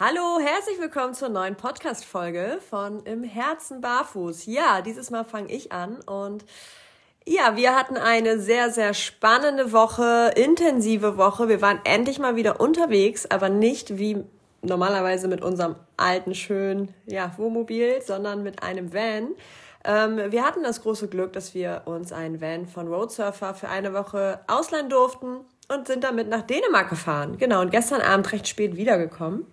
Hallo, herzlich willkommen zur neuen Podcast-Folge von Im Herzen barfuß. Ja, dieses Mal fange ich an und ja, wir hatten eine sehr, sehr spannende Woche, intensive Woche. Wir waren endlich mal wieder unterwegs, aber nicht wie normalerweise mit unserem alten, schönen, ja, Wohnmobil, sondern mit einem Van. Ähm, wir hatten das große Glück, dass wir uns einen Van von Roadsurfer für eine Woche ausleihen durften und sind damit nach Dänemark gefahren. Genau, und gestern Abend recht spät wiedergekommen.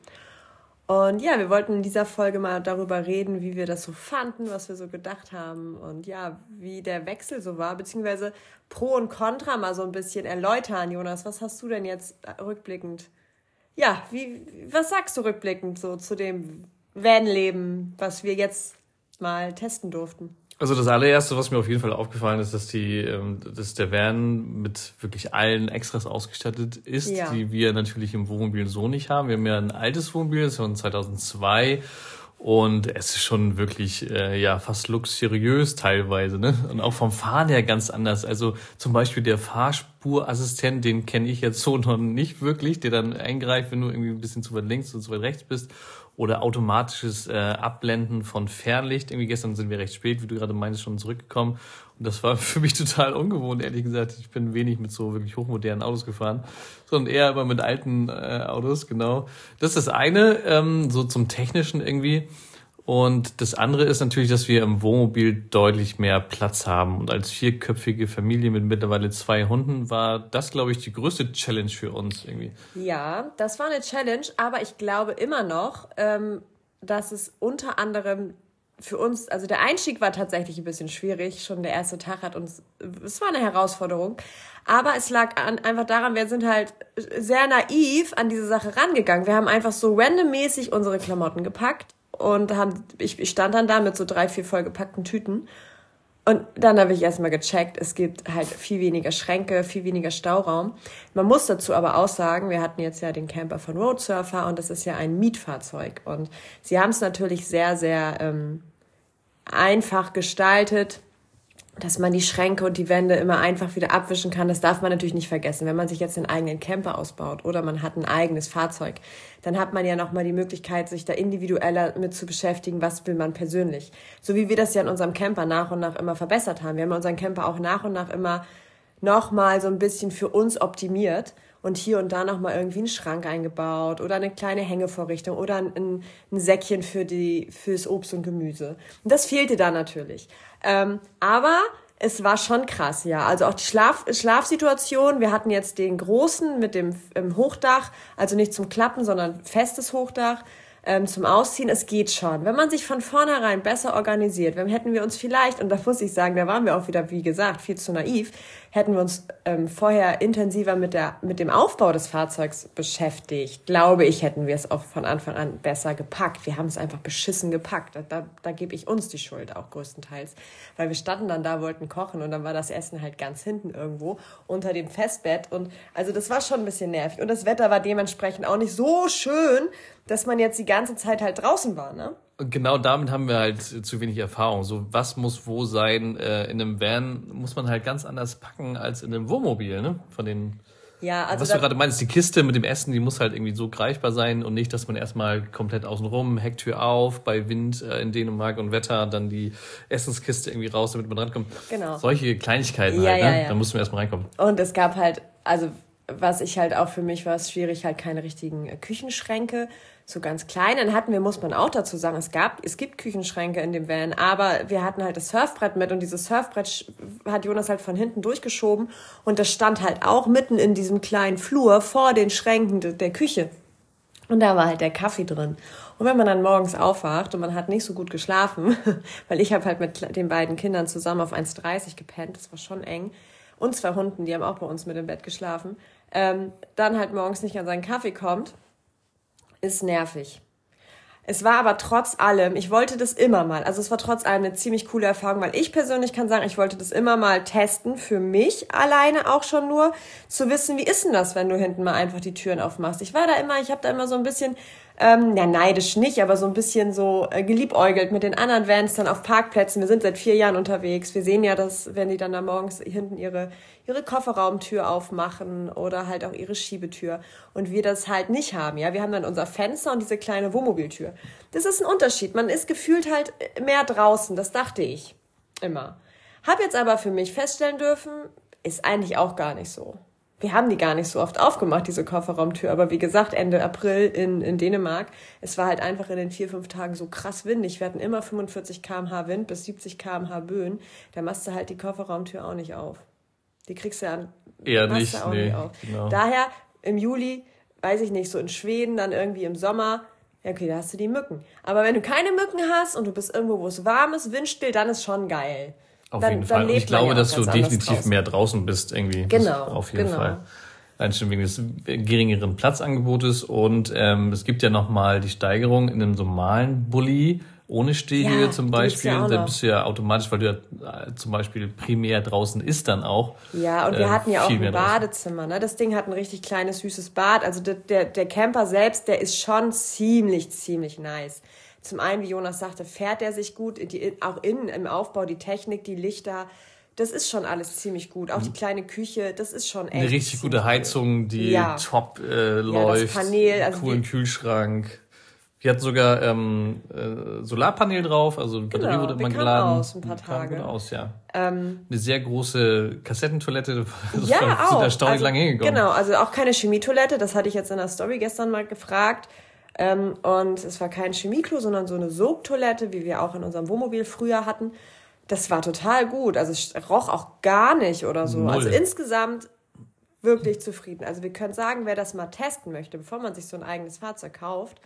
Und ja, wir wollten in dieser Folge mal darüber reden, wie wir das so fanden, was wir so gedacht haben und ja, wie der Wechsel so war, beziehungsweise Pro und Contra mal so ein bisschen erläutern. Jonas, was hast du denn jetzt rückblickend? Ja, wie, was sagst du rückblickend so zu dem Van-Leben, was wir jetzt mal testen durften? Also das allererste, was mir auf jeden Fall aufgefallen ist, dass die, ähm, dass der Van mit wirklich allen Extras ausgestattet ist, ja. die wir natürlich im Wohnmobil so nicht haben. Wir haben ja ein altes Wohnmobil, das ist von 2002 und es ist schon wirklich äh, ja fast luxuriös teilweise, ne? Und auch vom Fahren her ganz anders. Also zum Beispiel der Fahrspurassistent, den kenne ich jetzt so noch nicht wirklich, der dann eingreift, wenn du irgendwie ein bisschen zu weit links oder zu weit rechts bist oder automatisches äh, Abblenden von Fernlicht. Irgendwie gestern sind wir recht spät, wie du gerade meinst, schon zurückgekommen. Und das war für mich total ungewohnt, ehrlich gesagt. Ich bin wenig mit so wirklich hochmodernen Autos gefahren, sondern eher immer mit alten äh, Autos, genau. Das ist das eine, ähm, so zum Technischen irgendwie. Und das andere ist natürlich, dass wir im Wohnmobil deutlich mehr Platz haben. Und als vierköpfige Familie mit mittlerweile zwei Hunden war das, glaube ich, die größte Challenge für uns irgendwie. Ja, das war eine Challenge, aber ich glaube immer noch, ähm, dass es unter anderem für uns, also der Einstieg war tatsächlich ein bisschen schwierig. Schon der erste Tag hat uns, es war eine Herausforderung. Aber es lag an, einfach daran, wir sind halt sehr naiv an diese Sache rangegangen. Wir haben einfach so randommäßig unsere Klamotten gepackt und haben, ich, ich stand dann da mit so drei, vier vollgepackten Tüten. Und dann habe ich erstmal gecheckt, es gibt halt viel weniger Schränke, viel weniger Stauraum. Man muss dazu aber auch sagen, wir hatten jetzt ja den Camper von Roadsurfer und das ist ja ein Mietfahrzeug. Und sie haben es natürlich sehr, sehr ähm, einfach gestaltet dass man die Schränke und die Wände immer einfach wieder abwischen kann, das darf man natürlich nicht vergessen. Wenn man sich jetzt einen eigenen Camper ausbaut oder man hat ein eigenes Fahrzeug, dann hat man ja nochmal die Möglichkeit, sich da individueller mit zu beschäftigen, was will man persönlich. So wie wir das ja in unserem Camper nach und nach immer verbessert haben. Wir haben unseren Camper auch nach und nach immer nochmal so ein bisschen für uns optimiert und hier und da nochmal irgendwie einen Schrank eingebaut oder eine kleine Hängevorrichtung oder ein, ein Säckchen für die, fürs Obst und Gemüse. Und das fehlte da natürlich. Ähm, aber es war schon krass, ja. Also auch die Schlaf Schlafsituation. Wir hatten jetzt den großen mit dem Hochdach, also nicht zum Klappen, sondern festes Hochdach ähm, zum Ausziehen. Es geht schon. Wenn man sich von vornherein besser organisiert, dann hätten wir uns vielleicht, und da muss ich sagen, da waren wir auch wieder, wie gesagt, viel zu naiv, hätten wir uns ähm, vorher intensiver mit, der, mit dem Aufbau des Fahrzeugs beschäftigt, glaube ich, hätten wir es auch von Anfang an besser gepackt. Wir haben es einfach beschissen gepackt. Da, da, da gebe ich uns die Schuld auch größtenteils. Weil wir standen dann da, wollten kochen und dann war das Essen halt ganz hinten irgendwo unter dem Festbett. Und also das war schon ein bisschen nervig. Und das Wetter war dementsprechend auch nicht so schön, dass man jetzt die ganze Zeit halt draußen war, ne? Genau damit haben wir halt zu wenig Erfahrung. So, was muss wo sein? Äh, in einem Van muss man halt ganz anders packen als in einem Wohnmobil, ne? Von den. Ja, also. Was du gerade meinst, die Kiste mit dem Essen, die muss halt irgendwie so greifbar sein und nicht, dass man erstmal komplett außenrum, Hecktür auf, bei Wind äh, in Dänemark und Wetter, dann die Essenskiste irgendwie raus, damit man rankommt. Genau. Solche Kleinigkeiten ja, halt, ja, ne? Ja. Da mussten wir erstmal reinkommen. Und es gab halt, also was ich halt auch für mich war es schwierig, halt keine richtigen äh, Küchenschränke so ganz klein. Dann hatten wir, muss man auch dazu sagen, es gab, es gibt Küchenschränke in dem Van, aber wir hatten halt das Surfbrett mit und dieses Surfbrett hat Jonas halt von hinten durchgeschoben und das stand halt auch mitten in diesem kleinen Flur vor den Schränken der Küche. Und da war halt der Kaffee drin. Und wenn man dann morgens aufwacht und man hat nicht so gut geschlafen, weil ich habe halt mit den beiden Kindern zusammen auf 1,30 gepennt, das war schon eng, und zwei Hunden, die haben auch bei uns mit im Bett geschlafen, ähm, dann halt morgens nicht an seinen Kaffee kommt, ist nervig. Es war aber trotz allem, ich wollte das immer mal, also es war trotz allem eine ziemlich coole Erfahrung, weil ich persönlich kann sagen, ich wollte das immer mal testen, für mich alleine auch schon nur, zu wissen, wie ist denn das, wenn du hinten mal einfach die Türen aufmachst. Ich war da immer, ich habe da immer so ein bisschen ähm, ja, neidisch nicht, aber so ein bisschen so äh, geliebäugelt mit den anderen Vans dann auf Parkplätzen. Wir sind seit vier Jahren unterwegs. Wir sehen ja, dass, wenn die dann da morgens hinten ihre, ihre Kofferraumtür aufmachen oder halt auch ihre Schiebetür und wir das halt nicht haben. Ja, wir haben dann unser Fenster und diese kleine Wohnmobiltür. Das ist ein Unterschied. Man ist gefühlt halt mehr draußen. Das dachte ich immer. Hab jetzt aber für mich feststellen dürfen, ist eigentlich auch gar nicht so wir haben die gar nicht so oft aufgemacht, diese Kofferraumtür. Aber wie gesagt, Ende April in, in Dänemark, es war halt einfach in den vier, fünf Tagen so krass windig. Wir hatten immer 45 kmh Wind bis 70 kmh Böen. Da machst du halt die Kofferraumtür auch nicht auf. Die kriegst du ja Eher nicht, auch nee, nicht auf. Genau. Daher im Juli, weiß ich nicht, so in Schweden, dann irgendwie im Sommer, ja, okay, da hast du die Mücken. Aber wenn du keine Mücken hast und du bist irgendwo, wo es warm ist, windstill, dann ist schon geil. Auf dann, jeden Fall. Und ich glaube, ja dass du definitiv draußen. mehr draußen bist irgendwie. Genau. Auf jeden genau. Fall. Allein schon wegen des geringeren Platzangebotes. Und ähm, es gibt ja nochmal die Steigerung in einem normalen Bulli ohne Stehhöhe ja, zum Beispiel. Ja da bist du ja automatisch, weil du ja äh, zum Beispiel primär draußen ist dann auch. Ja, und wir äh, hatten ja auch ein Badezimmer. Ne? Das Ding hat ein richtig kleines, süßes Bad. Also der, der, der Camper selbst, der ist schon ziemlich, ziemlich nice zum einen, wie Jonas sagte, fährt er sich gut, die, auch innen im Aufbau, die Technik, die Lichter, das ist schon alles ziemlich gut. Auch die kleine Küche, das ist schon echt. Eine richtig gute Heizung, die ja. top äh, läuft. Ja, Panel, also coolen Kühlschrank. Wir hatten sogar ähm, äh, Solarpanel drauf, also Batterie genau, wurde immer geladen. Aus ein paar Tage. Gut aus, ja. Ähm, Eine sehr große Kassettentoilette, das ja, war, auch. erstaunlich also, lange hingekommen. Genau, also auch keine Chemietoilette, das hatte ich jetzt in der Story gestern mal gefragt. Ähm, und es war kein Chemieklo, sondern so eine Sogtoilette, wie wir auch in unserem Wohnmobil früher hatten. Das war total gut. Also es roch auch gar nicht oder so. Null. Also insgesamt wirklich zufrieden. Also wir können sagen, wer das mal testen möchte, bevor man sich so ein eigenes Fahrzeug kauft,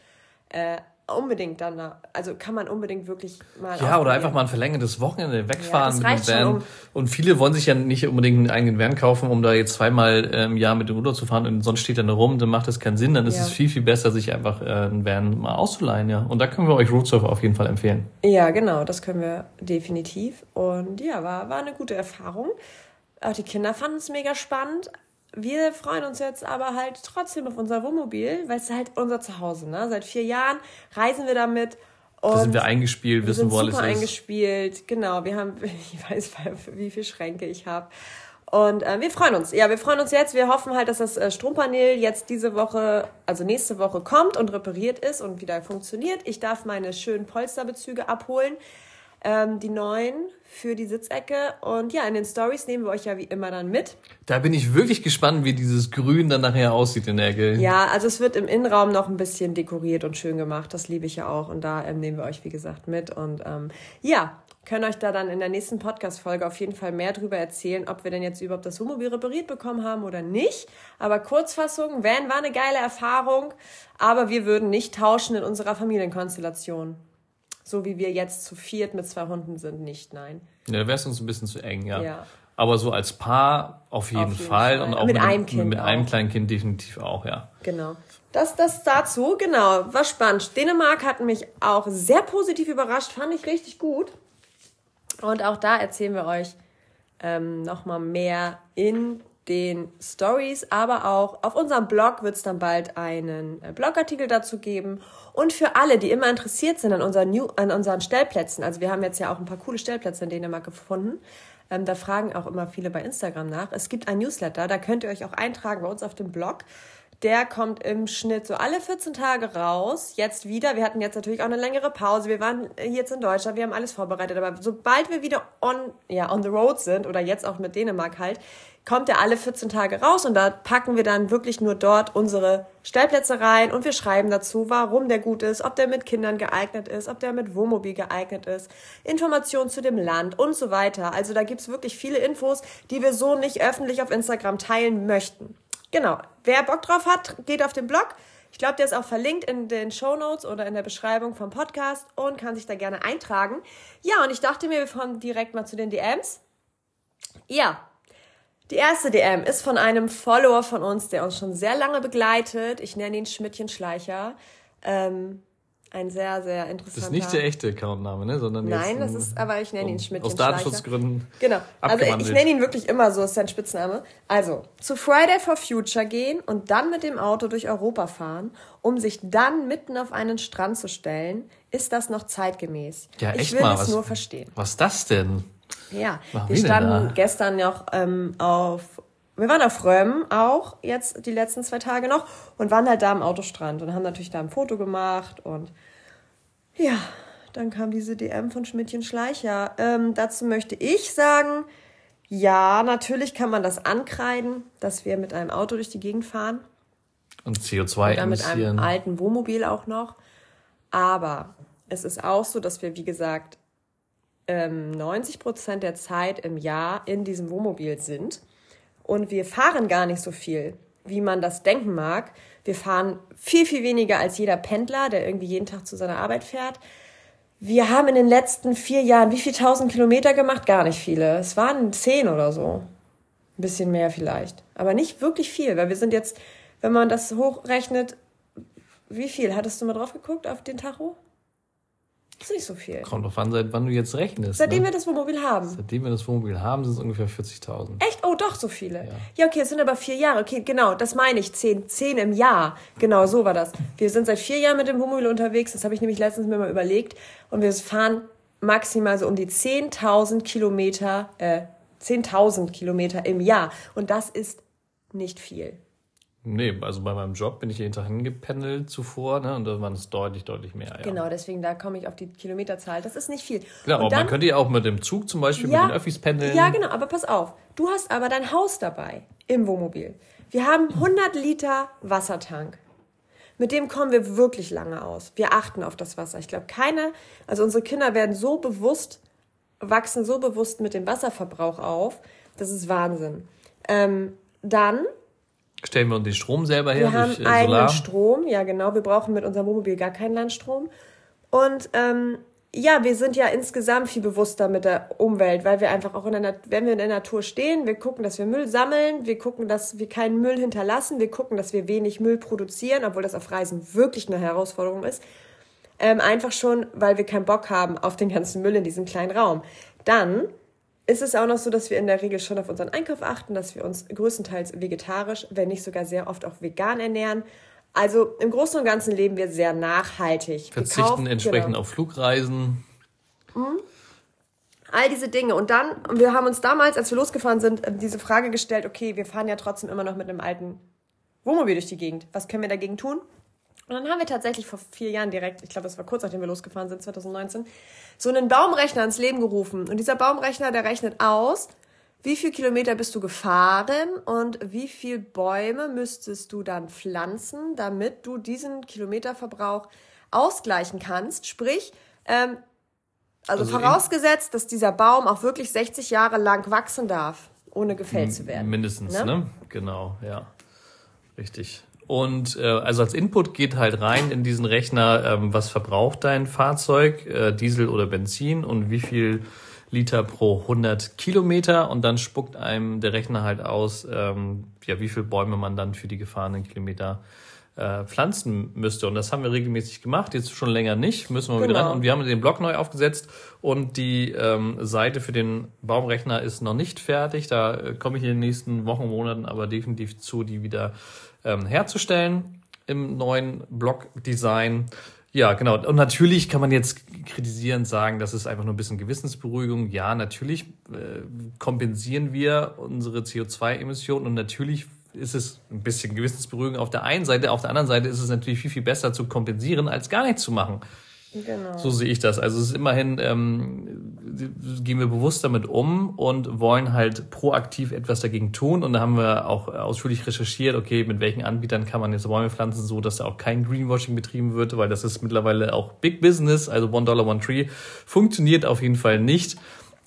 äh, unbedingt dann, also kann man unbedingt wirklich mal. Ja, oder einfach mal ein verlängertes Wochenende wegfahren ja, mit dem Van. Um und viele wollen sich ja nicht unbedingt einen eigenen Van kaufen, um da jetzt zweimal im Jahr mit dem Ruder zu fahren und sonst steht er nur rum, dann macht das keinen Sinn. Dann ist ja. es viel, viel besser, sich einfach äh, einen Van mal auszuleihen, ja. Und da können wir euch Roadsurfer auf jeden Fall empfehlen. Ja, genau, das können wir definitiv. Und ja, war, war eine gute Erfahrung. Auch die Kinder fanden es mega spannend wir freuen uns jetzt aber halt trotzdem auf unser Wohnmobil, weil es halt unser Zuhause. Ne? Seit vier Jahren reisen wir damit. Und da sind wir eingespielt, wir wissen, wo alles ist. eingespielt, genau. Wir haben, ich weiß, wie viele Schränke ich habe. Und äh, wir freuen uns. Ja, wir freuen uns jetzt. Wir hoffen halt, dass das äh, Strompanel jetzt diese Woche, also nächste Woche kommt und repariert ist und wieder funktioniert. Ich darf meine schönen Polsterbezüge abholen ähm, die neuen für die Sitzecke. Und ja, in den Stories nehmen wir euch ja wie immer dann mit. Da bin ich wirklich gespannt, wie dieses Grün dann nachher aussieht in der Ecke. Ja, also es wird im Innenraum noch ein bisschen dekoriert und schön gemacht. Das liebe ich ja auch. Und da ähm, nehmen wir euch, wie gesagt, mit. Und ähm, ja, können euch da dann in der nächsten Podcast-Folge auf jeden Fall mehr darüber erzählen, ob wir denn jetzt überhaupt das Wohnmobil repariert bekommen haben oder nicht. Aber Kurzfassung, Van war eine geile Erfahrung, aber wir würden nicht tauschen in unserer Familienkonstellation so wie wir jetzt zu viert mit zwei Hunden sind, nicht, nein. Ja, da wäre es uns ein bisschen zu eng, ja. ja. Aber so als Paar auf jeden, auf jeden Fall. Fall. und auch mit, mit einem, Kind mit auch. einem kleinen Kind definitiv auch, ja. Genau. Das, das dazu, genau, war spannend. Dänemark hat mich auch sehr positiv überrascht, fand ich richtig gut. Und auch da erzählen wir euch ähm, nochmal mehr in den Stories, aber auch auf unserem Blog wird es dann bald einen äh, Blogartikel dazu geben. Und für alle, die immer interessiert sind an unseren, New an unseren Stellplätzen, also wir haben jetzt ja auch ein paar coole Stellplätze in Dänemark gefunden, ähm, da fragen auch immer viele bei Instagram nach. Es gibt ein Newsletter, da könnt ihr euch auch eintragen bei uns auf dem Blog. Der kommt im Schnitt so alle 14 Tage raus. Jetzt wieder. Wir hatten jetzt natürlich auch eine längere Pause. Wir waren jetzt in Deutschland. Wir haben alles vorbereitet. Aber sobald wir wieder on, ja, on the road sind oder jetzt auch mit Dänemark halt, kommt er alle 14 Tage raus und da packen wir dann wirklich nur dort unsere Stellplätze rein und wir schreiben dazu, warum der gut ist, ob der mit Kindern geeignet ist, ob der mit Wohnmobil geeignet ist, Informationen zu dem Land und so weiter. Also da gibt's wirklich viele Infos, die wir so nicht öffentlich auf Instagram teilen möchten. Genau. Wer Bock drauf hat, geht auf den Blog. Ich glaube, der ist auch verlinkt in den Show Notes oder in der Beschreibung vom Podcast und kann sich da gerne eintragen. Ja, und ich dachte mir, wir fahren direkt mal zu den DMs. Ja, die erste DM ist von einem Follower von uns, der uns schon sehr lange begleitet. Ich nenne ihn Schmidtchen Schleicher. Ähm, Ein sehr, sehr interessanter. Das ist nicht der echte Accountname, ne? Sondern Nein, das ist, aber ich nenne ihn Schmidt. Aus Datenschutzgründen. Genau. Also ich nenne ihn wirklich immer so, ist sein Spitzname. Also, zu Friday for Future gehen und dann mit dem Auto durch Europa fahren, um sich dann mitten auf einen Strand zu stellen, ist das noch zeitgemäß. Ja, echt ich will mal, es was, nur verstehen. Was ist das denn? Ja, Machen wir standen gestern noch ähm, auf wir waren auf Röm auch jetzt die letzten zwei Tage noch und waren halt da am Autostrand und haben natürlich da ein Foto gemacht und ja, dann kam diese DM von Schmidtchen Schleicher. Ähm, dazu möchte ich sagen, ja, natürlich kann man das ankreiden, dass wir mit einem Auto durch die Gegend fahren. Und CO2 Oder mit einem alten Wohnmobil auch noch. Aber es ist auch so, dass wir, wie gesagt, 90 ähm, Prozent der Zeit im Jahr in diesem Wohnmobil sind. Und wir fahren gar nicht so viel, wie man das denken mag. Wir fahren viel, viel weniger als jeder Pendler, der irgendwie jeden Tag zu seiner Arbeit fährt. Wir haben in den letzten vier Jahren wie viel tausend Kilometer gemacht? Gar nicht viele. Es waren zehn oder so. Ein bisschen mehr vielleicht. Aber nicht wirklich viel, weil wir sind jetzt, wenn man das hochrechnet, wie viel? Hattest du mal drauf geguckt auf den Tacho? Das ist nicht so viel. Kommt drauf an, seit wann du jetzt rechnest. Seitdem ne? wir das Wohnmobil haben. Seitdem wir das Wohnmobil haben, sind es ungefähr 40.000. Echt? Oh, doch, so viele. Ja. ja, okay, es sind aber vier Jahre. Okay, genau, das meine ich. Zehn, zehn im Jahr. Genau, so war das. Wir sind seit vier Jahren mit dem Wohnmobil unterwegs. Das habe ich nämlich letztens mir mal überlegt. Und wir fahren maximal so um die 10.000 Kilometer, äh, 10.000 Kilometer im Jahr. Und das ist nicht viel. Nee, also bei meinem Job bin ich jeden Tag hingependelt zuvor, ne? Und da waren es deutlich, deutlich mehr. Ja. Genau, deswegen da komme ich auf die Kilometerzahl. Das ist nicht viel. Genau, aber dann, man könnte ja auch mit dem Zug zum Beispiel ja, mit den Öffis pendeln. Ja, genau, aber pass auf. Du hast aber dein Haus dabei im Wohnmobil. Wir haben 100 Liter Wassertank. Mit dem kommen wir wirklich lange aus. Wir achten auf das Wasser. Ich glaube, keine, also unsere Kinder werden so bewusst, wachsen so bewusst mit dem Wasserverbrauch auf. Das ist Wahnsinn. Ähm, dann Stellen wir uns den Strom selber her? Wir durch, haben äh, eigenen Strom, ja genau. Wir brauchen mit unserem Wohnmobil gar keinen Landstrom. Und ähm, ja, wir sind ja insgesamt viel bewusster mit der Umwelt, weil wir einfach auch in der, wenn wir in der Natur stehen, wir gucken, dass wir Müll sammeln, wir gucken, dass wir keinen Müll hinterlassen, wir gucken, dass wir wenig Müll produzieren, obwohl das auf Reisen wirklich eine Herausforderung ist. Ähm, einfach schon, weil wir keinen Bock haben auf den ganzen Müll in diesem kleinen Raum. Dann ist es auch noch so, dass wir in der Regel schon auf unseren Einkauf achten, dass wir uns größtenteils vegetarisch, wenn nicht sogar sehr oft auch vegan ernähren. Also im Großen und Ganzen leben wir sehr nachhaltig. Verzichten kaufen, entsprechend genau. auf Flugreisen. Mhm. All diese Dinge. Und dann, wir haben uns damals, als wir losgefahren sind, diese Frage gestellt, okay, wir fahren ja trotzdem immer noch mit einem alten Wohnmobil durch die Gegend. Was können wir dagegen tun? Und dann haben wir tatsächlich vor vier Jahren direkt, ich glaube, das war kurz nachdem wir losgefahren sind, 2019, so einen Baumrechner ins Leben gerufen. Und dieser Baumrechner, der rechnet aus, wie viel Kilometer bist du gefahren und wie viel Bäume müsstest du dann pflanzen, damit du diesen Kilometerverbrauch ausgleichen kannst. Sprich, ähm, also, also vorausgesetzt, dass dieser Baum auch wirklich 60 Jahre lang wachsen darf, ohne gefällt zu werden. Mindestens, ne? ne? Genau, ja. Richtig. Und äh, also als Input geht halt rein in diesen Rechner, ähm, was verbraucht dein Fahrzeug, äh, Diesel oder Benzin und wie viel Liter pro 100 Kilometer und dann spuckt einem der Rechner halt aus, ähm, ja, wie viel Bäume man dann für die gefahrenen Kilometer äh, pflanzen müsste. Und das haben wir regelmäßig gemacht, jetzt schon länger nicht, müssen wir genau. wieder ran. Und wir haben den Blog neu aufgesetzt und die ähm, Seite für den Baumrechner ist noch nicht fertig. Da äh, komme ich in den nächsten Wochen, Monaten aber definitiv zu, die wieder ähm, herzustellen im neuen Blog-Design. Ja, genau. Und natürlich kann man jetzt kritisieren, sagen, das ist einfach nur ein bisschen Gewissensberuhigung. Ja, natürlich äh, kompensieren wir unsere CO2-Emissionen und natürlich ist es ein bisschen Gewissensberuhigung auf der einen Seite. Auf der anderen Seite ist es natürlich viel, viel besser zu kompensieren, als gar nichts zu machen. Genau. So sehe ich das. Also es ist immerhin, ähm, gehen wir bewusst damit um und wollen halt proaktiv etwas dagegen tun. Und da haben wir auch ausführlich recherchiert, okay, mit welchen Anbietern kann man jetzt Bäume pflanzen, so dass da auch kein Greenwashing betrieben wird, weil das ist mittlerweile auch Big Business, also One Dollar, One Tree, funktioniert auf jeden Fall nicht.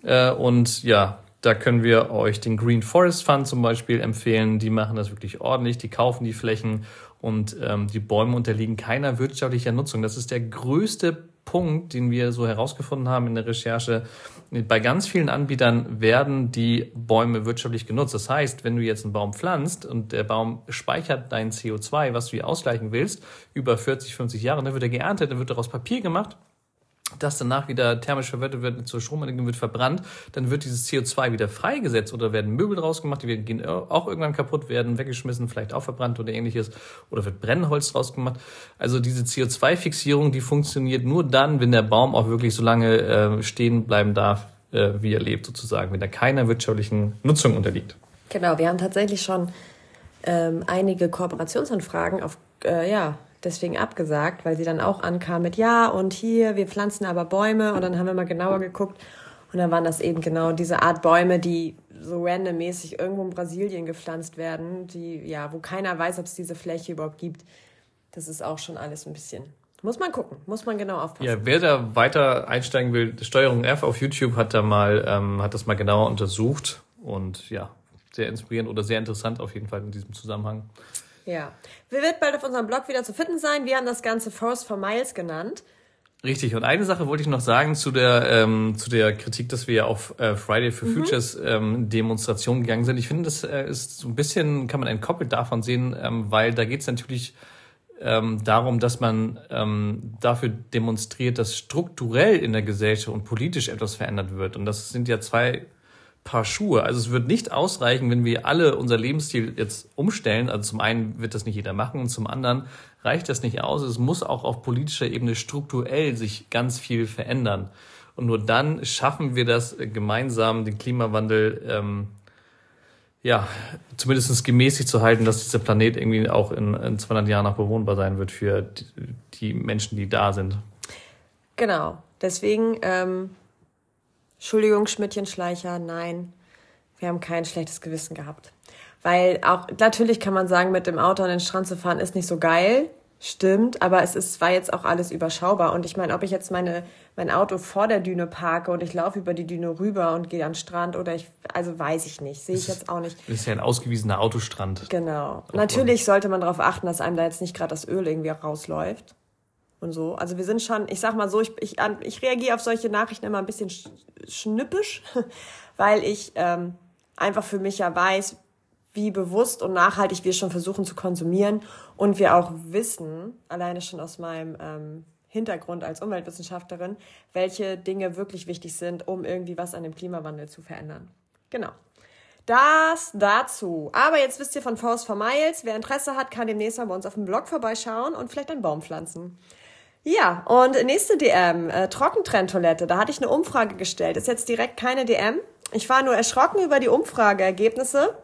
Äh, und ja, da können wir euch den Green Forest Fund zum Beispiel empfehlen. Die machen das wirklich ordentlich, die kaufen die Flächen und ähm, die Bäume unterliegen keiner wirtschaftlicher Nutzung. Das ist der größte Punkt, den wir so herausgefunden haben in der Recherche. Bei ganz vielen Anbietern werden die Bäume wirtschaftlich genutzt. Das heißt, wenn du jetzt einen Baum pflanzt und der Baum speichert dein CO2, was du hier ausgleichen willst, über 40, 50 Jahre, dann wird er geerntet, dann wird daraus Papier gemacht das danach wieder thermisch verwertet wird, zur Stromenergie wird verbrannt, dann wird dieses CO2 wieder freigesetzt oder werden Möbel draus gemacht, die gehen auch irgendwann kaputt, werden weggeschmissen, vielleicht auch verbrannt oder ähnliches, oder wird Brennholz draus gemacht. Also diese CO2-Fixierung, die funktioniert nur dann, wenn der Baum auch wirklich so lange äh, stehen bleiben darf, äh, wie er lebt sozusagen, wenn er keiner wirtschaftlichen Nutzung unterliegt. Genau, wir haben tatsächlich schon ähm, einige Kooperationsanfragen auf, äh, ja, deswegen abgesagt, weil sie dann auch ankam mit Ja und hier, wir pflanzen aber Bäume und dann haben wir mal genauer geguckt und dann waren das eben genau diese Art Bäume, die so randommäßig irgendwo in Brasilien gepflanzt werden, die ja, wo keiner weiß, ob es diese Fläche überhaupt gibt. Das ist auch schon alles ein bisschen muss man gucken, muss man genau aufpassen. Ja, wer da weiter einsteigen will, Steuerung F auf YouTube hat da mal, ähm, hat das mal genauer untersucht und ja, sehr inspirierend oder sehr interessant auf jeden Fall in diesem Zusammenhang. Ja. Wir wird bald auf unserem Blog wieder zu finden sein. Wir haben das Ganze Force for Miles genannt. Richtig. Und eine Sache wollte ich noch sagen zu der, ähm, zu der Kritik, dass wir auf äh, Friday for mhm. Futures ähm, Demonstration gegangen sind. Ich finde, das äh, ist so ein bisschen, kann man entkoppelt davon sehen, ähm, weil da geht es natürlich ähm, darum, dass man ähm, dafür demonstriert, dass strukturell in der Gesellschaft und politisch etwas verändert wird. Und das sind ja zwei Paar Schuhe. Also es wird nicht ausreichen, wenn wir alle unser Lebensstil jetzt umstellen. Also zum einen wird das nicht jeder machen und zum anderen reicht das nicht aus. Es muss auch auf politischer Ebene strukturell sich ganz viel verändern. Und nur dann schaffen wir das gemeinsam, den Klimawandel ähm, ja zumindest gemäßigt zu halten, dass dieser Planet irgendwie auch in, in 200 Jahren noch bewohnbar sein wird für die, die Menschen, die da sind. Genau. Deswegen ähm Entschuldigung, Schmidtchen-Schleicher, nein, wir haben kein schlechtes Gewissen gehabt. Weil auch, natürlich kann man sagen, mit dem Auto an den Strand zu fahren ist nicht so geil. Stimmt, aber es ist, war jetzt auch alles überschaubar. Und ich meine, ob ich jetzt meine, mein Auto vor der Düne parke und ich laufe über die Düne rüber und gehe an den Strand oder ich, also weiß ich nicht, sehe ich jetzt auch nicht. Das ist ja ein ausgewiesener Autostrand. Genau. Natürlich sollte man darauf achten, dass einem da jetzt nicht gerade das Öl irgendwie rausläuft und so. Also wir sind schon, ich sag mal so, ich, ich, ich reagiere auf solche Nachrichten immer ein bisschen schnippisch, weil ich ähm, einfach für mich ja weiß, wie bewusst und nachhaltig wir schon versuchen zu konsumieren und wir auch wissen, alleine schon aus meinem ähm, Hintergrund als Umweltwissenschaftlerin, welche Dinge wirklich wichtig sind, um irgendwie was an dem Klimawandel zu verändern. Genau. Das dazu. Aber jetzt wisst ihr von Force for Miles. Wer Interesse hat, kann demnächst mal bei uns auf dem Blog vorbeischauen und vielleicht einen Baum pflanzen. Ja, und nächste DM, äh, Trockentrenntoilette. Da hatte ich eine Umfrage gestellt. Ist jetzt direkt keine DM. Ich war nur erschrocken über die Umfrageergebnisse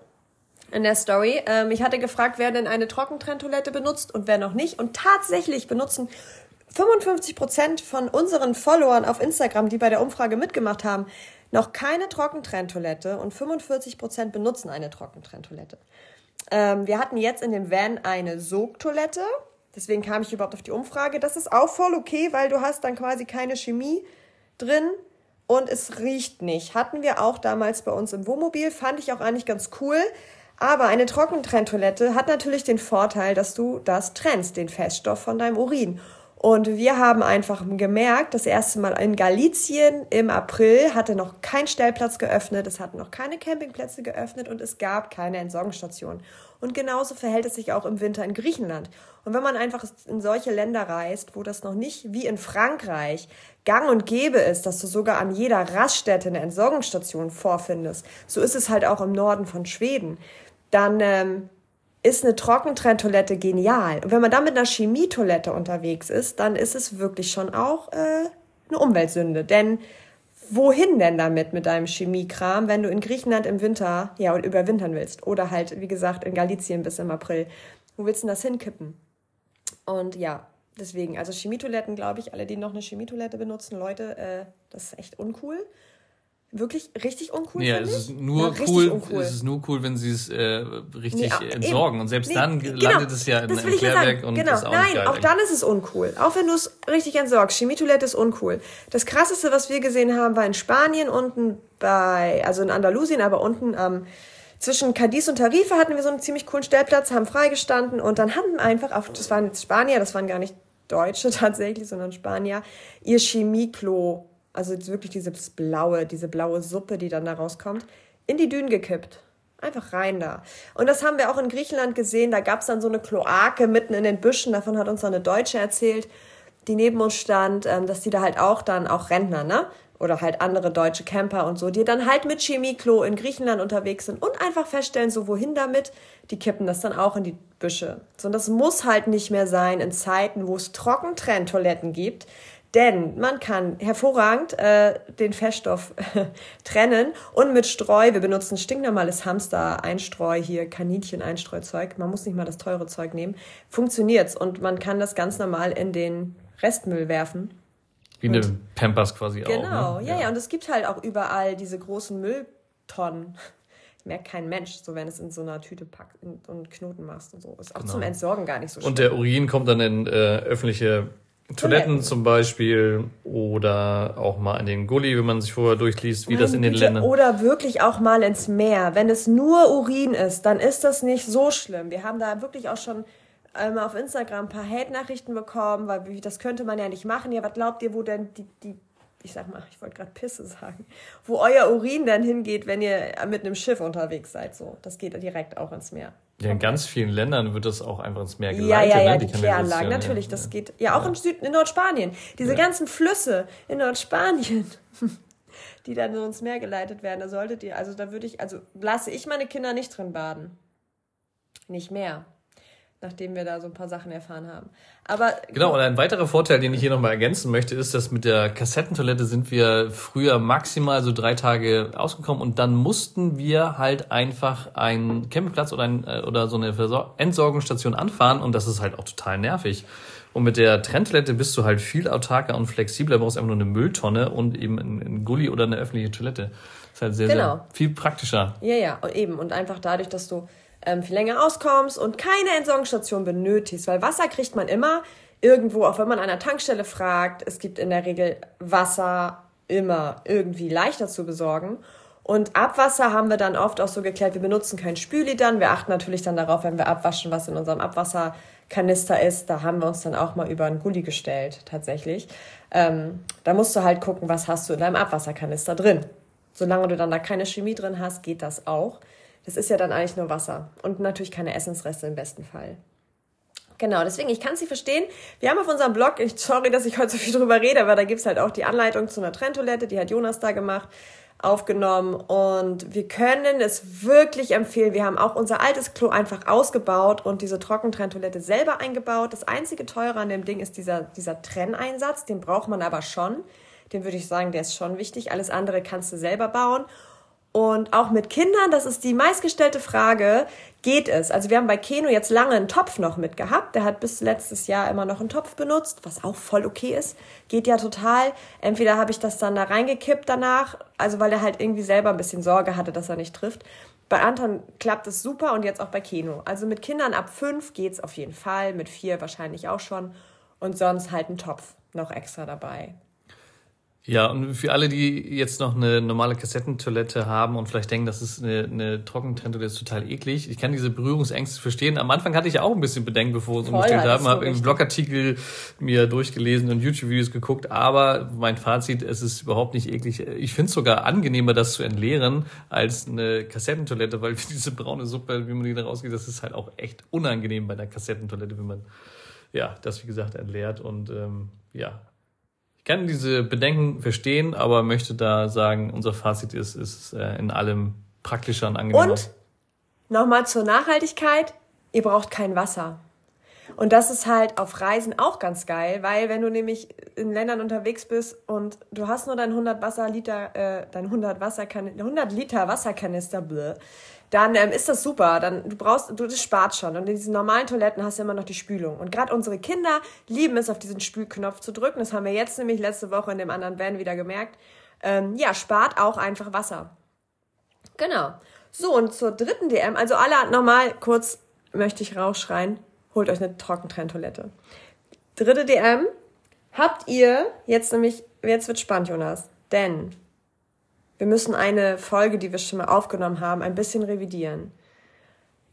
in der Story. Ähm, ich hatte gefragt, wer denn eine Trockentrenntoilette benutzt und wer noch nicht. Und tatsächlich benutzen 55 Prozent von unseren Followern auf Instagram, die bei der Umfrage mitgemacht haben, noch keine Trockentrenntoilette und 45 Prozent benutzen eine Trockentrenntoilette. Ähm, wir hatten jetzt in dem Van eine Sogtoilette Deswegen kam ich überhaupt auf die Umfrage. Das ist auch voll okay, weil du hast dann quasi keine Chemie drin und es riecht nicht. Hatten wir auch damals bei uns im Wohnmobil, fand ich auch eigentlich ganz cool. Aber eine Trockentrenntoilette hat natürlich den Vorteil, dass du das trennst, den Feststoff von deinem Urin. Und wir haben einfach gemerkt, das erste Mal in Galizien im April hatte noch kein Stellplatz geöffnet, es hatten noch keine Campingplätze geöffnet und es gab keine Entsorgungsstation. Und genauso verhält es sich auch im Winter in Griechenland. Und wenn man einfach in solche Länder reist, wo das noch nicht wie in Frankreich gang und gäbe ist, dass du sogar an jeder Raststätte eine Entsorgungsstation vorfindest, so ist es halt auch im Norden von Schweden, dann ähm, ist eine Trockentrenntoilette genial. Und wenn man dann mit einer Chemietoilette unterwegs ist, dann ist es wirklich schon auch äh, eine Umweltsünde. Denn wohin denn damit mit deinem Chemiekram, wenn du in Griechenland im Winter ja überwintern willst? Oder halt, wie gesagt, in Galizien bis im April. Wo willst du denn das hinkippen? Und ja, deswegen, also Chemietoiletten, glaube ich, alle, die noch eine Chemietoilette benutzen, Leute, äh, das ist echt uncool wirklich richtig uncool. Ja, es ist nur ja, cool. Uncool. Es ist nur cool, wenn sie es äh, richtig nee, entsorgen. Und selbst nee, dann genau, landet es ja in einem Klärwerk und genau. ist auch Nein, auch dann ist es uncool. Auch wenn du es richtig entsorgst. Chemietoilette ist uncool. Das krasseste, was wir gesehen haben, war in Spanien unten bei, also in Andalusien, aber unten am ähm, zwischen Cadiz und Tarife hatten wir so einen ziemlich coolen Stellplatz, haben freigestanden und dann haben einfach, auf, das waren jetzt Spanier, das waren gar nicht Deutsche tatsächlich, sondern Spanier, ihr Chemieklo, also wirklich dieses blaue, diese blaue Suppe, die dann da rauskommt, in die Dünen gekippt. Einfach rein da. Und das haben wir auch in Griechenland gesehen. Da gab es dann so eine Kloake mitten in den Büschen. Davon hat uns eine Deutsche erzählt, die neben uns stand, ähm, dass die da halt auch dann, auch Rentner, ne? Oder halt andere deutsche Camper und so, die dann halt mit Chemieklo in Griechenland unterwegs sind und einfach feststellen, so wohin damit. Die kippen das dann auch in die Büsche. So, und das muss halt nicht mehr sein in Zeiten, wo es Trockentrenntoiletten gibt. Denn man kann hervorragend äh, den Feststoff trennen und mit Streu, wir benutzen stinknormales Hamster-Einstreu hier, Kaninchen-Einstreuzeug, man muss nicht mal das teure Zeug nehmen, funktioniert's und man kann das ganz normal in den Restmüll werfen. Wie eine Pampers quasi genau, auch. Genau, ne? ja, ja, und es gibt halt auch überall diese großen Mülltonnen. Merkt kein Mensch, so wenn es in so einer Tüte packt und Knoten machst und so. Ist auch genau. zum Entsorgen gar nicht so schlimm. Und der Urin kommt dann in äh, öffentliche Toiletten zum Beispiel oder auch mal in den Gully, wenn man sich vorher durchliest, wie Meine das in den Güte. Ländern. Oder wirklich auch mal ins Meer. Wenn es nur Urin ist, dann ist das nicht so schlimm. Wir haben da wirklich auch schon ähm, auf Instagram ein paar Hate-Nachrichten bekommen, weil das könnte man ja nicht machen. Ja, was glaubt ihr, wo denn die, die ich sag mal, ich wollte gerade Pisse sagen, wo euer Urin dann hingeht, wenn ihr mit einem Schiff unterwegs seid. So, das geht direkt auch ins Meer. Ja, in ganz vielen Ländern wird das auch einfach ins Meer geleitet. Ja, ja, ja, ne? die, die Kläranlagen, natürlich, das geht. Ja, auch ja. in, Süd in Nordspanien. Diese ja. ganzen Flüsse in Nordspanien, die dann so ins Meer geleitet werden, da solltet ihr, also da würde ich, also lasse ich meine Kinder nicht drin baden. Nicht mehr nachdem wir da so ein paar Sachen erfahren haben. Aber genau, und ein weiterer Vorteil, den ich hier nochmal ergänzen möchte, ist, dass mit der Kassettentoilette sind wir früher maximal so drei Tage ausgekommen und dann mussten wir halt einfach einen Campingplatz oder, ein, äh, oder so eine Entsorgungsstation anfahren und das ist halt auch total nervig. Und mit der Trenntoilette bist du halt viel autarker und flexibler, brauchst einfach nur eine Mülltonne und eben einen Gully oder eine öffentliche Toilette. Das ist halt sehr, genau. sehr viel praktischer. Ja, ja, eben. Und einfach dadurch, dass du ähm, viel länger auskommst und keine Entsorgungsstation benötigst, weil Wasser kriegt man immer irgendwo, auch wenn man an einer Tankstelle fragt. Es gibt in der Regel Wasser immer irgendwie leichter zu besorgen. Und Abwasser haben wir dann oft auch so geklärt, wir benutzen kein Spüli dann. Wir achten natürlich dann darauf, wenn wir abwaschen, was in unserem Abwasserkanister ist. Da haben wir uns dann auch mal über einen Gully gestellt, tatsächlich. Ähm, da musst du halt gucken, was hast du in deinem Abwasserkanister drin. Solange du dann da keine Chemie drin hast, geht das auch. Das ist ja dann eigentlich nur Wasser und natürlich keine Essensreste im besten Fall. Genau, deswegen, ich kann sie verstehen. Wir haben auf unserem Blog, ich, sorry, dass ich heute so viel drüber rede, aber da gibt's halt auch die Anleitung zu einer Trenntoilette, die hat Jonas da gemacht, aufgenommen und wir können es wirklich empfehlen. Wir haben auch unser altes Klo einfach ausgebaut und diese Trockentrenntoilette selber eingebaut. Das einzige Teure an dem Ding ist dieser, dieser Trenneinsatz, den braucht man aber schon. Den würde ich sagen, der ist schon wichtig. Alles andere kannst du selber bauen. Und auch mit Kindern, das ist die meistgestellte Frage, geht es? Also wir haben bei Keno jetzt lange einen Topf noch mit gehabt. Der hat bis letztes Jahr immer noch einen Topf benutzt, was auch voll okay ist. Geht ja total. Entweder habe ich das dann da reingekippt danach, also weil er halt irgendwie selber ein bisschen Sorge hatte, dass er nicht trifft. Bei Anton klappt es super und jetzt auch bei Keno. Also mit Kindern ab fünf geht's auf jeden Fall, mit vier wahrscheinlich auch schon. Und sonst halt ein Topf noch extra dabei. Ja, und für alle, die jetzt noch eine normale Kassettentoilette haben und vielleicht denken, das ist eine, eine Trockentrenntoilette, ist total eklig. Ich kann diese Berührungsängste verstehen. Am Anfang hatte ich ja auch ein bisschen Bedenken, bevor wir es umgestellt haben. Habe so Blogartikel mir durchgelesen und YouTube-Videos geguckt. Aber mein Fazit, es ist überhaupt nicht eklig. Ich finde es sogar angenehmer, das zu entleeren, als eine Kassettentoilette, weil diese braune Suppe, wie man die da rausgeht, das ist halt auch echt unangenehm bei einer Kassettentoilette, wenn man ja das, wie gesagt, entleert. Und ähm, ja, ich kann diese Bedenken verstehen, aber möchte da sagen, unser Fazit ist, ist äh, in allem praktischer und angenehmer. Und nochmal zur Nachhaltigkeit. Ihr braucht kein Wasser. Und das ist halt auf Reisen auch ganz geil, weil wenn du nämlich in Ländern unterwegs bist und du hast nur dein 100 Wasserliter, äh, dein 100 Wasserkan 100 Liter Wasserkanister, bleh, dann ähm, ist das super. Dann du brauchst, du das spart schon. Und in diesen normalen Toiletten hast du immer noch die Spülung. Und gerade unsere Kinder lieben es, auf diesen Spülknopf zu drücken. Das haben wir jetzt nämlich letzte Woche in dem anderen Van wieder gemerkt. Ähm, ja, spart auch einfach Wasser. Genau. So, und zur dritten DM, also alle nochmal kurz möchte ich rausschreien, holt euch eine Trockentrenntoilette. Dritte DM, habt ihr jetzt nämlich, jetzt wird spannend, Jonas, denn wir müssen eine Folge, die wir schon mal aufgenommen haben, ein bisschen revidieren.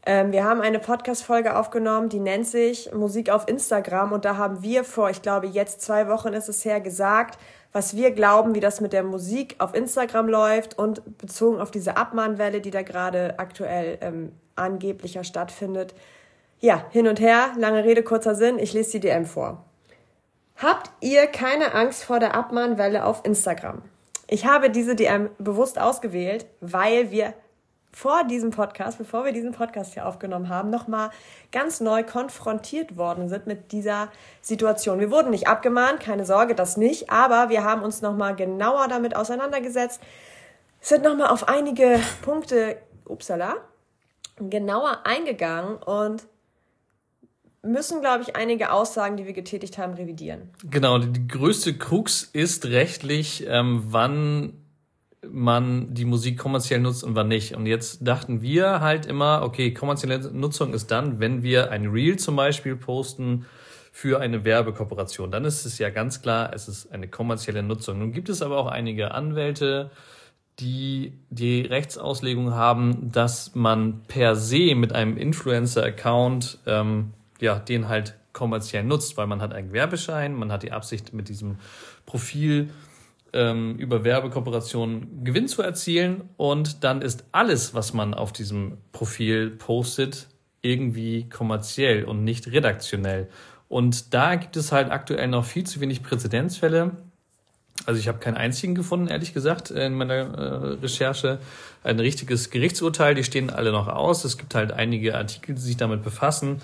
Ähm, wir haben eine Podcast-Folge aufgenommen, die nennt sich Musik auf Instagram und da haben wir vor, ich glaube, jetzt zwei Wochen ist es her, gesagt, was wir glauben, wie das mit der Musik auf Instagram läuft und bezogen auf diese Abmahnwelle, die da gerade aktuell ähm, angeblicher stattfindet. Ja, hin und her, lange Rede, kurzer Sinn, ich lese die DM vor. Habt ihr keine Angst vor der Abmahnwelle auf Instagram? Ich habe diese DM bewusst ausgewählt, weil wir vor diesem Podcast, bevor wir diesen Podcast hier aufgenommen haben, nochmal ganz neu konfrontiert worden sind mit dieser Situation. Wir wurden nicht abgemahnt, keine Sorge, das nicht, aber wir haben uns nochmal genauer damit auseinandergesetzt, sind nochmal auf einige Punkte, upsala, genauer eingegangen und müssen, glaube ich, einige Aussagen, die wir getätigt haben, revidieren. Genau, die größte Krux ist rechtlich, ähm, wann man die Musik kommerziell nutzt und wann nicht. Und jetzt dachten wir halt immer, okay, kommerzielle Nutzung ist dann, wenn wir ein Reel zum Beispiel posten für eine Werbekooperation. Dann ist es ja ganz klar, es ist eine kommerzielle Nutzung. Nun gibt es aber auch einige Anwälte, die die Rechtsauslegung haben, dass man per se mit einem Influencer-Account ähm, ja den halt kommerziell nutzt, weil man hat einen Gewerbeschein, man hat die Absicht mit diesem Profil ähm, über Werbekooperationen Gewinn zu erzielen und dann ist alles, was man auf diesem Profil postet, irgendwie kommerziell und nicht redaktionell. Und da gibt es halt aktuell noch viel zu wenig Präzedenzfälle. Also ich habe keinen einzigen gefunden, ehrlich gesagt, in meiner äh, Recherche. Ein richtiges Gerichtsurteil, die stehen alle noch aus. Es gibt halt einige Artikel, die sich damit befassen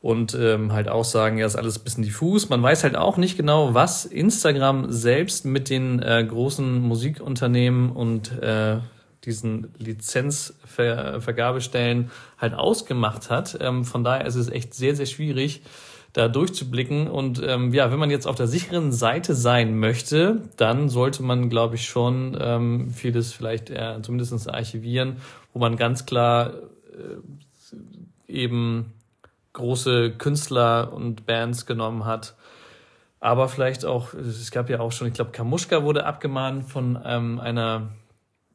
und ähm, halt auch sagen, ja, ist alles ein bisschen diffus. Man weiß halt auch nicht genau, was Instagram selbst mit den äh, großen Musikunternehmen und äh, diesen Lizenzvergabestellen halt ausgemacht hat. Ähm, von daher ist es echt sehr, sehr schwierig, da durchzublicken. Und ähm, ja, wenn man jetzt auf der sicheren Seite sein möchte, dann sollte man, glaube ich, schon ähm, vieles vielleicht äh, zumindest archivieren, wo man ganz klar äh, eben große Künstler und Bands genommen hat. Aber vielleicht auch, es gab ja auch schon, ich glaube, Kamuschka wurde abgemahnt von ähm, einer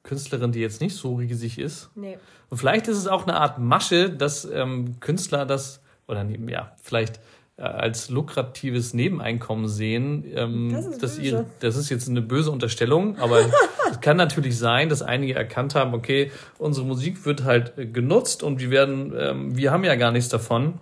Künstlerin, die jetzt nicht so riesig ist. Nee. Und vielleicht ist es auch eine Art Masche, dass ähm, Künstler das, oder ja, vielleicht äh, als lukratives Nebeneinkommen sehen. Ähm, das, ist dass ihr, das ist jetzt eine böse Unterstellung, aber es kann natürlich sein, dass einige erkannt haben, okay, unsere Musik wird halt genutzt und wir werden, ähm, wir haben ja gar nichts davon.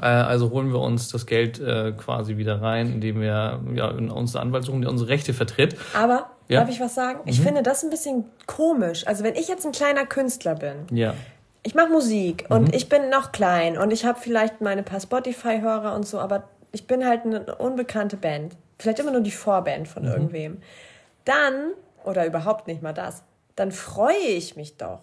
Äh, also holen wir uns das Geld äh, quasi wieder rein, indem wir ja, unsere Anwalt suchen, der unsere Rechte vertritt. Aber, ja? darf ich was sagen? Ich mhm. finde das ein bisschen komisch. Also wenn ich jetzt ein kleiner Künstler bin, ja. ich mache Musik und mhm. ich bin noch klein und ich habe vielleicht meine paar Spotify-Hörer und so, aber ich bin halt eine unbekannte Band. Vielleicht immer nur die Vorband von mhm. irgendwem. Dann, oder überhaupt nicht mal das, dann freue ich mich doch,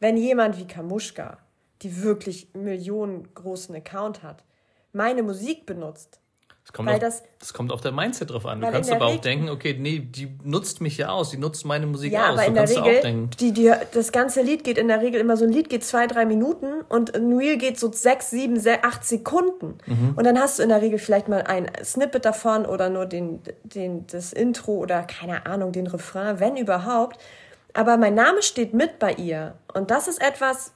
wenn jemand wie Kamuschka die wirklich millionengroßen Account hat, meine Musik benutzt. Das kommt, auf, das, das kommt auf der Mindset drauf an. Du kannst aber auch denken, okay, nee, die nutzt mich ja aus, die nutzt meine Musik ja, aus. Aber so in der Regel, die, die, das ganze Lied geht in der Regel immer so ein Lied geht zwei, drei Minuten und ein Reel geht so sechs, sieben, acht Sekunden. Mhm. Und dann hast du in der Regel vielleicht mal ein Snippet davon oder nur den, den, das Intro oder keine Ahnung, den Refrain, wenn überhaupt. Aber mein Name steht mit bei ihr. Und das ist etwas,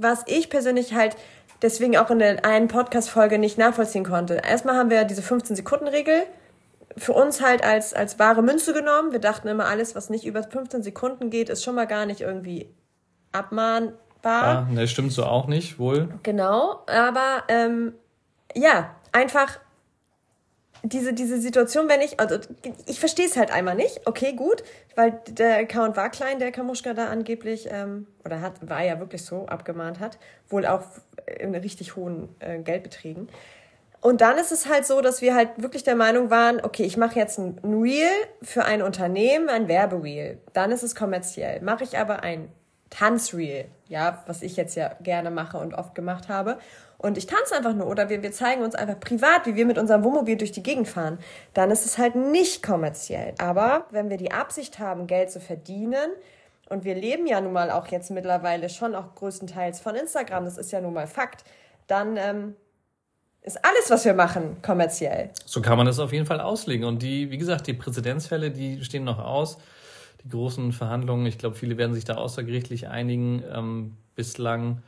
was ich persönlich halt deswegen auch in der einen Podcast-Folge nicht nachvollziehen konnte. Erstmal haben wir diese 15-Sekunden-Regel für uns halt als, als wahre Münze genommen. Wir dachten immer, alles, was nicht über 15 Sekunden geht, ist schon mal gar nicht irgendwie abmahnbar. Ah, ne, stimmt so auch nicht, wohl. Genau, aber ähm, ja, einfach diese, diese Situation, wenn ich, also ich verstehe es halt einmal nicht, okay, gut, weil der Account war klein, der Kamuschka da angeblich, ähm, oder hat, war ja wirklich so abgemahnt hat, wohl auch in richtig hohen äh, Geldbeträgen. Und dann ist es halt so, dass wir halt wirklich der Meinung waren, okay, ich mache jetzt ein Reel für ein Unternehmen, ein Werbereel. Dann ist es kommerziell. Mache ich aber ein Tanzreel, ja, was ich jetzt ja gerne mache und oft gemacht habe und ich tanze einfach nur oder wir, wir zeigen uns einfach privat, wie wir mit unserem Wohnmobil durch die Gegend fahren, dann ist es halt nicht kommerziell. Aber wenn wir die Absicht haben, Geld zu verdienen, und wir leben ja nun mal auch jetzt mittlerweile schon auch größtenteils von Instagram, das ist ja nun mal Fakt, dann ähm, ist alles, was wir machen, kommerziell. So kann man das auf jeden Fall auslegen. Und die, wie gesagt, die Präzedenzfälle, die stehen noch aus. Die großen Verhandlungen, ich glaube, viele werden sich da außergerichtlich einigen. Ähm, bislang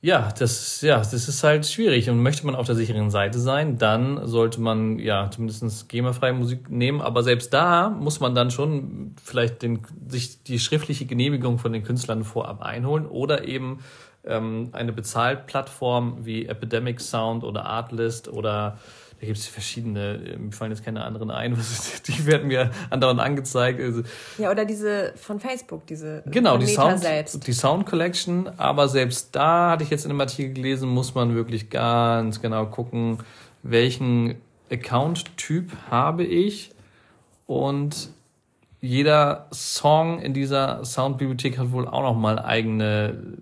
Ja, das, ja, das ist halt schwierig. Und möchte man auf der sicheren Seite sein, dann sollte man ja zumindest GEMA-freie Musik nehmen. Aber selbst da muss man dann schon vielleicht den, sich die schriftliche Genehmigung von den Künstlern vorab einholen oder eben ähm, eine Bezahlplattform wie Epidemic Sound oder Artlist oder da gibt es verschiedene, äh, mir fallen jetzt keine anderen ein, die werden mir andauernd angezeigt. Also, ja, oder diese von Facebook, diese genau, die Sound, selbst. die Sound Collection, aber selbst da hatte ich jetzt in einem Artikel gelesen, muss man wirklich ganz genau gucken, welchen Account-Typ habe ich und jeder Song in dieser Soundbibliothek hat wohl auch noch mal eigene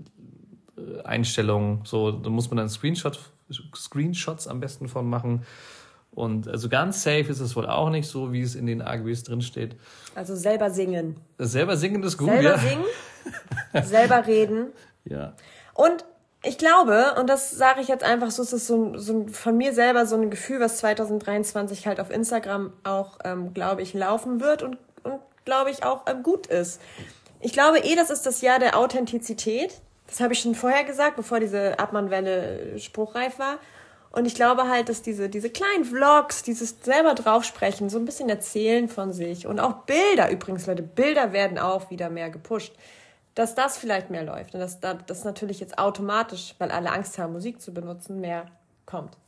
äh, Einstellungen. So, da muss man dann Screenshot Screenshots am besten von machen. Und also ganz safe ist es wohl auch nicht so, wie es in den AGBs drinsteht. Also selber singen. Selber singen ist gut, selber ja. singen, selber reden. Ja. Und ich glaube, und das sage ich jetzt einfach so, es ist so, so von mir selber so ein Gefühl, was 2023 halt auf Instagram auch, ähm, glaube ich, laufen wird und, und glaube ich, auch ähm, gut ist. Ich glaube eh, das ist das Jahr der Authentizität. Das habe ich schon vorher gesagt, bevor diese Abmannwelle spruchreif war. Und ich glaube halt, dass diese, diese kleinen Vlogs, dieses selber draufsprechen, so ein bisschen erzählen von sich und auch Bilder übrigens, Leute, Bilder werden auch wieder mehr gepusht, dass das vielleicht mehr läuft und dass das natürlich jetzt automatisch, weil alle Angst haben, Musik zu benutzen, mehr kommt.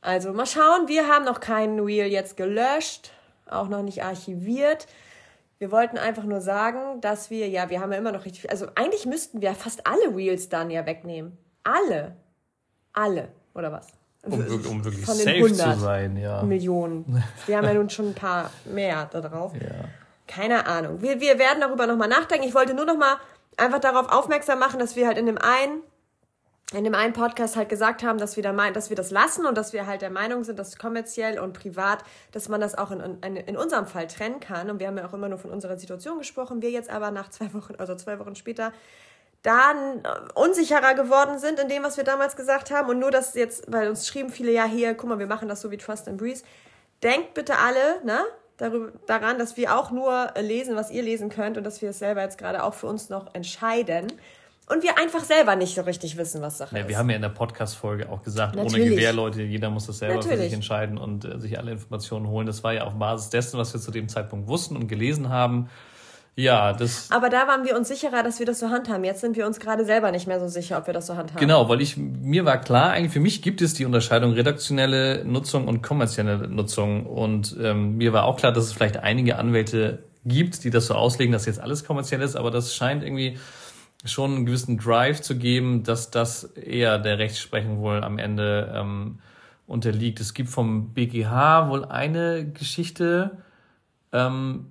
Also mal schauen, wir haben noch keinen Reel jetzt gelöscht, auch noch nicht archiviert. Wir wollten einfach nur sagen, dass wir, ja, wir haben ja immer noch richtig viel. Also eigentlich müssten wir fast alle Reels dann ja wegnehmen. Alle. Alle, oder was? Um, um wirklich Von safe zu sein, ja. Millionen. Wir haben ja nun schon ein paar mehr da drauf. Ja. Keine Ahnung. Wir, wir werden darüber nochmal nachdenken. Ich wollte nur nochmal einfach darauf aufmerksam machen, dass wir halt in dem einen in dem einen Podcast halt gesagt haben, dass wir, da mein, dass wir das lassen und dass wir halt der Meinung sind, dass kommerziell und privat, dass man das auch in, in, in unserem Fall trennen kann. Und wir haben ja auch immer nur von unserer Situation gesprochen. Wir jetzt aber nach zwei Wochen, also zwei Wochen später, dann unsicherer geworden sind in dem, was wir damals gesagt haben. Und nur, dass jetzt, weil uns schrieben viele, ja, hier, guck mal, wir machen das so wie Trust and Breeze. Denkt bitte alle, ne? Darüber, daran, dass wir auch nur lesen, was ihr lesen könnt und dass wir es selber jetzt gerade auch für uns noch entscheiden und wir einfach selber nicht so richtig wissen, was Sache ja, ist. Wir haben ja in der Podcast-Folge auch gesagt, Natürlich. ohne Gewähr, Leute, jeder muss das selber Natürlich. für sich entscheiden und äh, sich alle Informationen holen. Das war ja auf Basis dessen, was wir zu dem Zeitpunkt wussten und gelesen haben. Ja, das. Aber da waren wir uns sicherer, dass wir das so handhaben. Jetzt sind wir uns gerade selber nicht mehr so sicher, ob wir das so handhaben. Genau, weil ich mir war klar, eigentlich für mich gibt es die Unterscheidung redaktionelle Nutzung und kommerzielle Nutzung. Und ähm, mir war auch klar, dass es vielleicht einige Anwälte gibt, die das so auslegen, dass jetzt alles kommerziell ist, aber das scheint irgendwie schon einen gewissen Drive zu geben, dass das eher der Rechtsprechung wohl am Ende ähm, unterliegt. Es gibt vom BGH wohl eine Geschichte, ähm,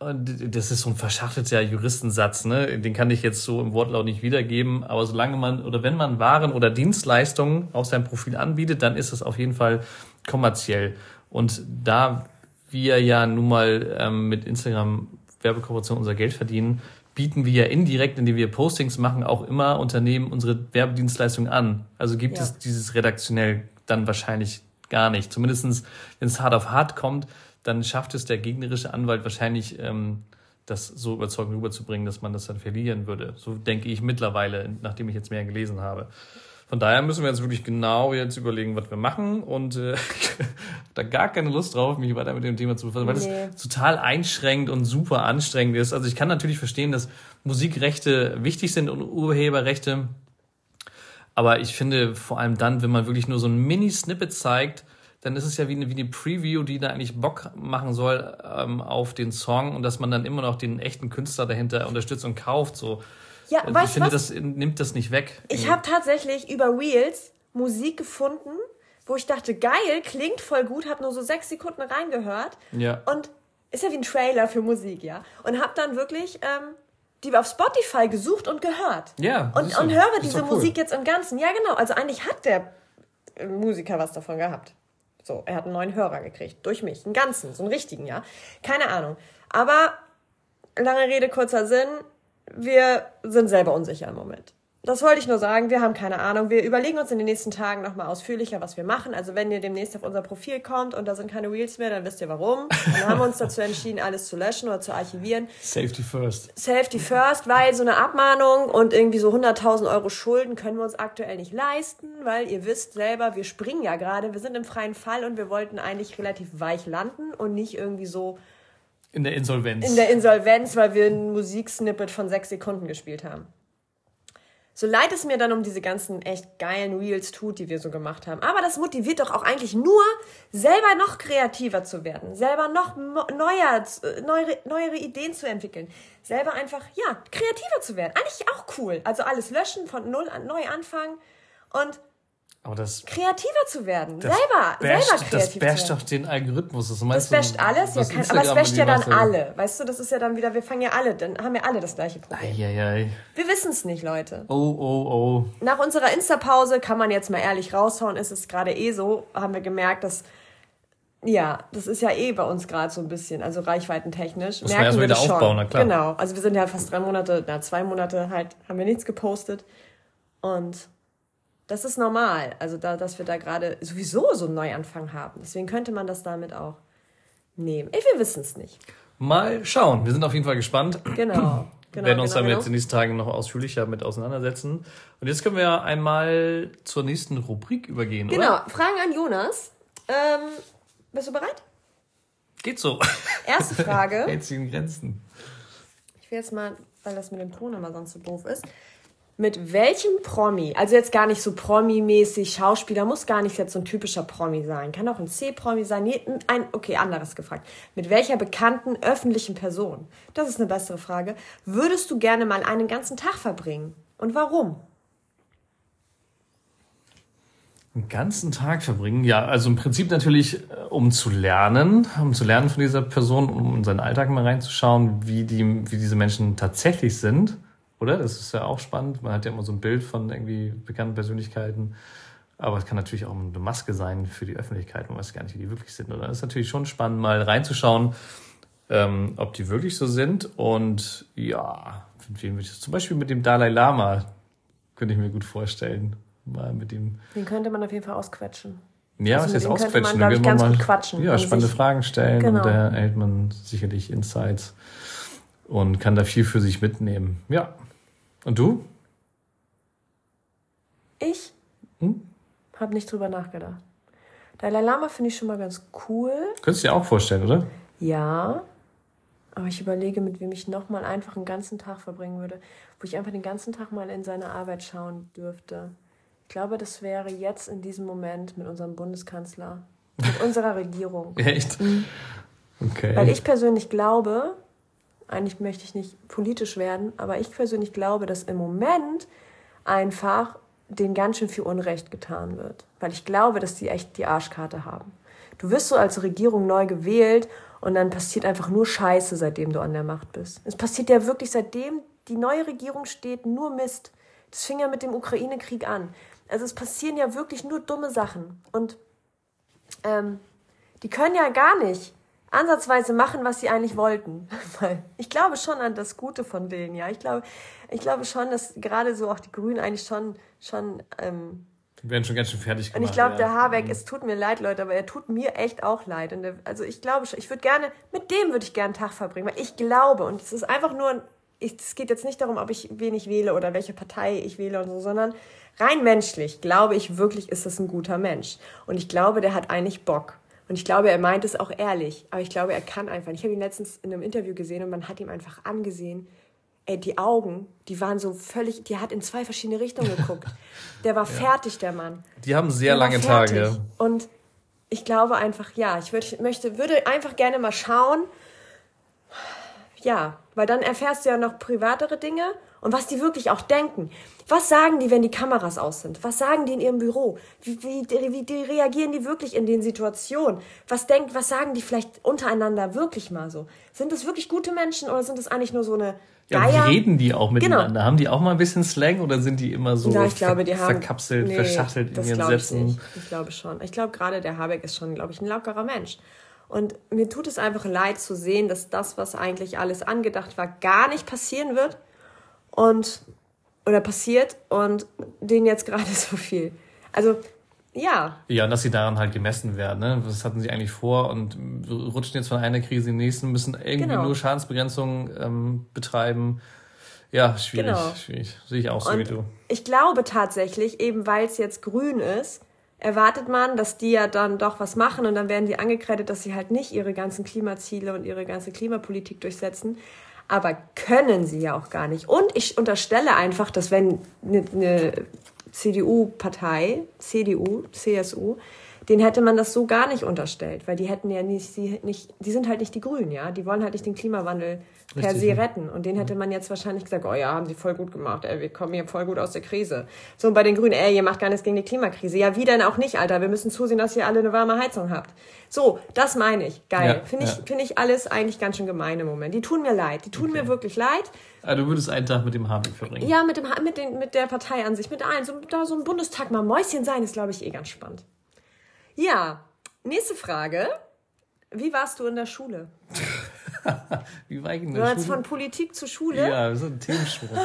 das ist so ein verschachtelter Juristensatz, ne? Den kann ich jetzt so im Wortlaut nicht wiedergeben, aber solange man oder wenn man Waren oder Dienstleistungen auf seinem Profil anbietet, dann ist es auf jeden Fall kommerziell. Und da wir ja nun mal ähm, mit Instagram Werbekooperation unser Geld verdienen, bieten wir ja indirekt, indem wir Postings machen, auch immer Unternehmen unsere Werbedienstleistung an. Also gibt ja. es dieses redaktionell dann wahrscheinlich gar nicht. Zumindestens, wenn es hart auf hart kommt, dann schafft es der gegnerische Anwalt wahrscheinlich, ähm, das so überzeugend rüberzubringen, dass man das dann verlieren würde. So denke ich mittlerweile, nachdem ich jetzt mehr gelesen habe. Von daher müssen wir jetzt wirklich genau jetzt überlegen, was wir machen und äh, da gar keine Lust drauf, mich weiter mit dem Thema zu befassen, weil nee. das total einschränkt und super anstrengend ist. Also ich kann natürlich verstehen, dass Musikrechte wichtig sind und Urheberrechte, aber ich finde vor allem dann, wenn man wirklich nur so ein Mini-Snippet zeigt, dann ist es ja wie eine, wie eine Preview, die da eigentlich Bock machen soll ähm, auf den Song und dass man dann immer noch den echten Künstler dahinter unterstützt und kauft. So. Ja, also ich finde, was? das nimmt das nicht weg. Ich habe tatsächlich über Reels Musik gefunden, wo ich dachte, geil, klingt voll gut, habe nur so sechs Sekunden reingehört. Ja. Und ist ja wie ein Trailer für Musik, ja. Und habe dann wirklich ähm, die auf Spotify gesucht und gehört. Ja. Und, und höre diese cool. Musik jetzt im Ganzen. Ja, genau. Also eigentlich hat der äh, Musiker was davon gehabt. So, er hat einen neuen Hörer gekriegt. Durch mich. Einen ganzen, so einen richtigen, ja. Keine Ahnung. Aber lange Rede, kurzer Sinn wir sind selber unsicher im Moment. das wollte ich nur sagen. Wir haben keine Ahnung. Wir überlegen uns in den nächsten Tagen nochmal ausführlicher, was wir machen. Also wenn ihr demnächst auf unser Profil kommt und da sind keine Reels mehr, dann wisst ihr warum. Dann haben wir uns dazu entschieden, alles zu löschen oder zu archivieren. Safety first. Safety first, weil so eine Abmahnung und irgendwie so 100.000 Euro Schulden können wir uns aktuell nicht leisten, weil ihr wisst selber, wir springen ja gerade, wir sind im freien Fall und wir wollten eigentlich relativ weich landen und nicht irgendwie so in der Insolvenz. In der Insolvenz, weil wir ein Musiksnippet von sechs Sekunden gespielt haben. So leid es mir dann um diese ganzen echt geilen Reels tut, die wir so gemacht haben. Aber das motiviert doch auch eigentlich nur, selber noch kreativer zu werden, selber noch neuer, neuere, neuere Ideen zu entwickeln, selber einfach, ja, kreativer zu werden. Eigentlich auch cool. Also alles löschen, von null an neu anfangen und aber das, kreativer zu werden, selber, basht, selber kreativ Das basht doch den Algorithmus. Das, das basht alles, ja, kann, aber es basht ja dann alle. Weißt du, das ist ja dann wieder, wir fangen ja alle, dann haben ja alle das gleiche Problem. Eieiei. Wir wissen es nicht, Leute. Oh, oh, oh. Nach unserer Insta-Pause kann man jetzt mal ehrlich raushauen, ist es gerade eh so, haben wir gemerkt, dass ja, das ist ja eh bei uns gerade so ein bisschen, also reichweitentechnisch. Muss merken wir wieder das schon. aufbauen, na klar. Genau, also wir sind ja fast drei Monate, na zwei Monate halt, haben wir nichts gepostet und das ist normal. Also, da, dass wir da gerade sowieso so einen Neuanfang haben. Deswegen könnte man das damit auch nehmen. Wir wissen es nicht. Mal schauen. Wir sind auf jeden Fall gespannt. Genau. Genau, werden uns genau, damit genau. in diesen Tagen noch ausführlicher mit auseinandersetzen. Und jetzt können wir einmal zur nächsten Rubrik übergehen, genau. oder? Genau, Fragen an Jonas. Ähm, bist du bereit? Geht so. Erste Frage. Hält sich in Grenzen. Ich will jetzt mal, weil das mit dem Ton immer sonst so doof ist mit welchem Promi, also jetzt gar nicht so Promi-mäßig, Schauspieler, muss gar nicht jetzt so ein typischer Promi sein, kann auch ein C-Promi sein, ein, okay, anderes gefragt. Mit welcher bekannten öffentlichen Person, das ist eine bessere Frage, würdest du gerne mal einen ganzen Tag verbringen? Und warum? Einen ganzen Tag verbringen? Ja, also im Prinzip natürlich, äh, um zu lernen, um zu lernen von dieser Person, um in seinen Alltag mal reinzuschauen, wie, die, wie diese Menschen tatsächlich sind oder? Das ist ja auch spannend. Man hat ja immer so ein Bild von irgendwie bekannten Persönlichkeiten. Aber es kann natürlich auch eine Maske sein für die Öffentlichkeit. Man weiß gar nicht, wie die wirklich sind. Und dann ist natürlich schon spannend, mal reinzuschauen, ähm, ob die wirklich so sind. Und ja, mit wem ich zum Beispiel mit dem Dalai Lama könnte ich mir gut vorstellen. Mal mit dem. Den könnte man auf jeden Fall ausquetschen. Ja, also was jetzt ausquetschen? Man, ich, ganz mal, gut quatschen. Ja, spannende Fragen stellen genau. und da erhält man sicherlich Insights und kann da viel für sich mitnehmen. Ja. Und du? Ich hm? habe nicht drüber nachgedacht. Dalai Lama finde ich schon mal ganz cool. Könntest du dir auch vorstellen, oder? Ja. Aber ich überlege, mit wem ich nochmal einfach einen ganzen Tag verbringen würde, wo ich einfach den ganzen Tag mal in seine Arbeit schauen dürfte. Ich glaube, das wäre jetzt in diesem Moment mit unserem Bundeskanzler, mit unserer Regierung. Echt? Mhm. Okay. Weil ich persönlich glaube, eigentlich möchte ich nicht politisch werden, aber ich persönlich glaube, dass im Moment einfach denen ganz schön viel Unrecht getan wird. Weil ich glaube, dass die echt die Arschkarte haben. Du wirst so als Regierung neu gewählt und dann passiert einfach nur Scheiße, seitdem du an der Macht bist. Es passiert ja wirklich, seitdem die neue Regierung steht, nur Mist. Das fing ja mit dem Ukraine-Krieg an. Also es passieren ja wirklich nur dumme Sachen. Und ähm, die können ja gar nicht ansatzweise machen, was sie eigentlich wollten. Weil ich glaube schon an das Gute von denen, ja. Ich glaube, ich glaube schon, dass gerade so auch die Grünen eigentlich schon, schon, ähm, die werden schon ganz schön fertig gemacht. Und ich glaube, ja. der Habeck, mhm. es tut mir leid, Leute, aber er tut mir echt auch leid. Der, also ich glaube schon, ich würde gerne, mit dem würde ich gerne einen Tag verbringen, weil ich glaube, und es ist einfach nur, es geht jetzt nicht darum, ob ich wen ich wähle oder welche Partei ich wähle und so, sondern rein menschlich glaube ich wirklich, ist es ein guter Mensch. Und ich glaube, der hat eigentlich Bock. Und ich glaube, er meint es auch ehrlich. Aber ich glaube, er kann einfach. Ich habe ihn letztens in einem Interview gesehen und man hat ihm einfach angesehen, ey, die Augen, die waren so völlig, die hat in zwei verschiedene Richtungen geguckt. Der war ja. fertig, der Mann. Die haben sehr der lange Tage. Und ich glaube einfach, ja, ich würd, möchte, würde einfach gerne mal schauen, ja, weil dann erfährst du ja noch privatere Dinge und was die wirklich auch denken. Was sagen die, wenn die Kameras aus sind? Was sagen die in ihrem Büro? Wie, wie, wie die reagieren die wirklich in den Situationen? Was denkt, was sagen die vielleicht untereinander wirklich mal so? Sind das wirklich gute Menschen oder sind das eigentlich nur so eine Geier? Ja, wie reden die auch miteinander? Genau. Haben die auch mal ein bisschen Slang oder sind die immer so ja, ich glaube, die haben, verkapselt, nee, verschachtelt in ihren Sätzen? Ich, ich glaube schon. Ich glaube gerade der Habeck ist schon, glaube ich, ein lockerer Mensch. Und mir tut es einfach leid zu sehen, dass das, was eigentlich alles angedacht war, gar nicht passieren wird. Und oder passiert und denen jetzt gerade so viel. Also ja. Ja, und dass sie daran halt gemessen werden. Ne? Was hatten sie eigentlich vor und rutschen jetzt von einer Krise in die nächste, müssen irgendwie genau. nur Schadensbegrenzung ähm, betreiben. Ja, schwierig, genau. schwierig. Sehe ich auch so und wie du. Ich glaube tatsächlich, eben weil es jetzt grün ist, erwartet man, dass die ja dann doch was machen und dann werden die angekreidet, dass sie halt nicht ihre ganzen Klimaziele und ihre ganze Klimapolitik durchsetzen. Aber können sie ja auch gar nicht. Und ich unterstelle einfach, dass wenn eine, eine CDU-Partei, CDU, CSU, den hätte man das so gar nicht unterstellt, weil die hätten ja nicht, die, nicht, die sind halt nicht die Grünen, ja, die wollen halt nicht den Klimawandel per se retten. Und den hätte man jetzt wahrscheinlich gesagt, oh ja, haben sie voll gut gemacht, ey, wir kommen hier voll gut aus der Krise. So, und bei den Grünen, ey, ihr macht gar nichts gegen die Klimakrise. Ja, wie denn auch nicht, Alter, wir müssen zusehen, dass ihr alle eine warme Heizung habt. So, das meine ich. Geil. Ja, Finde ich, ja. Find ich alles eigentlich ganz schön gemein im Moment. Die tun mir leid. Die tun okay. mir wirklich leid. Ah, du würdest einen Tag mit dem Habeck verbringen. Ja, mit, dem, mit, den, mit der Partei an sich, mit allen. So, da so ein Bundestag mal Mäuschen sein, ist, glaube ich, eh ganz spannend. Ja, nächste Frage. Wie warst du in der Schule? Wie war ich in der du Schule? von Politik zur Schule? Ja, so ein Themensprung.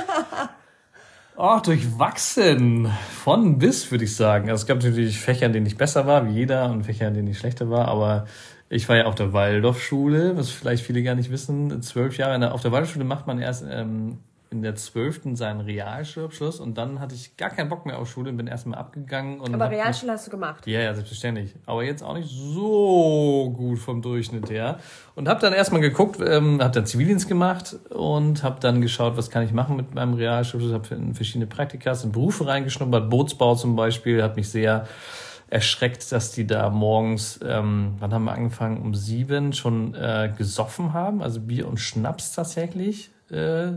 Oh, durchwachsen. Von bis, würde ich sagen. Also es gab natürlich Fächer, in denen ich besser war, wie jeder, und Fächer, in denen ich schlechter war. Aber ich war ja auf der Waldorfschule, was vielleicht viele gar nicht wissen. Zwölf Jahre. Auf der Waldorfschule macht man erst ähm, in der 12. seinen Realschulabschluss und dann hatte ich gar keinen Bock mehr auf Schule und bin erstmal abgegangen. Und Aber Realschule hast du gemacht? Ja, ja, selbstverständlich. Aber jetzt auch nicht so gut vom Durchschnitt her. Und habe dann erstmal geguckt, ähm, habe dann Zivildienst gemacht und habe dann geschaut, was kann ich machen mit meinem Realschulabschluss. Habe in verschiedene Praktikas in Berufe reingeschnuppert, Bootsbau zum Beispiel, hat mich sehr erschreckt, dass die da morgens, ähm, wann haben wir angefangen? Um sieben schon äh, gesoffen haben, also Bier und Schnaps tatsächlich. Äh,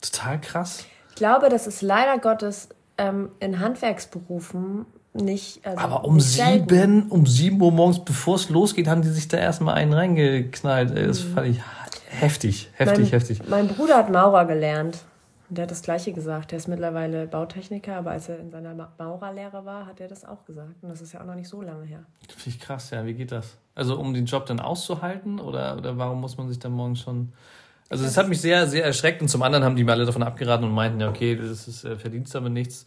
Total krass. Ich glaube, das ist leider Gottes ähm, in Handwerksberufen nicht. Also Aber um sieben, selten. um sieben Uhr morgens, bevor es losgeht, haben die sich da erstmal einen reingeknallt. Das mhm. fand ich heftig, heftig, mein, heftig. Mein Bruder hat Maurer gelernt. Und der hat das Gleiche gesagt. Der ist mittlerweile Bautechniker, aber als er in seiner Maurerlehre war, hat er das auch gesagt. Und das ist ja auch noch nicht so lange her. Finde ich krass, ja. Wie geht das? Also, um den Job dann auszuhalten? Oder, oder warum muss man sich dann morgens schon also das hat mich sehr, sehr erschreckt und zum anderen haben die mir alle davon abgeraten und meinten, ja, okay, das ist äh, Verdienst aber nichts.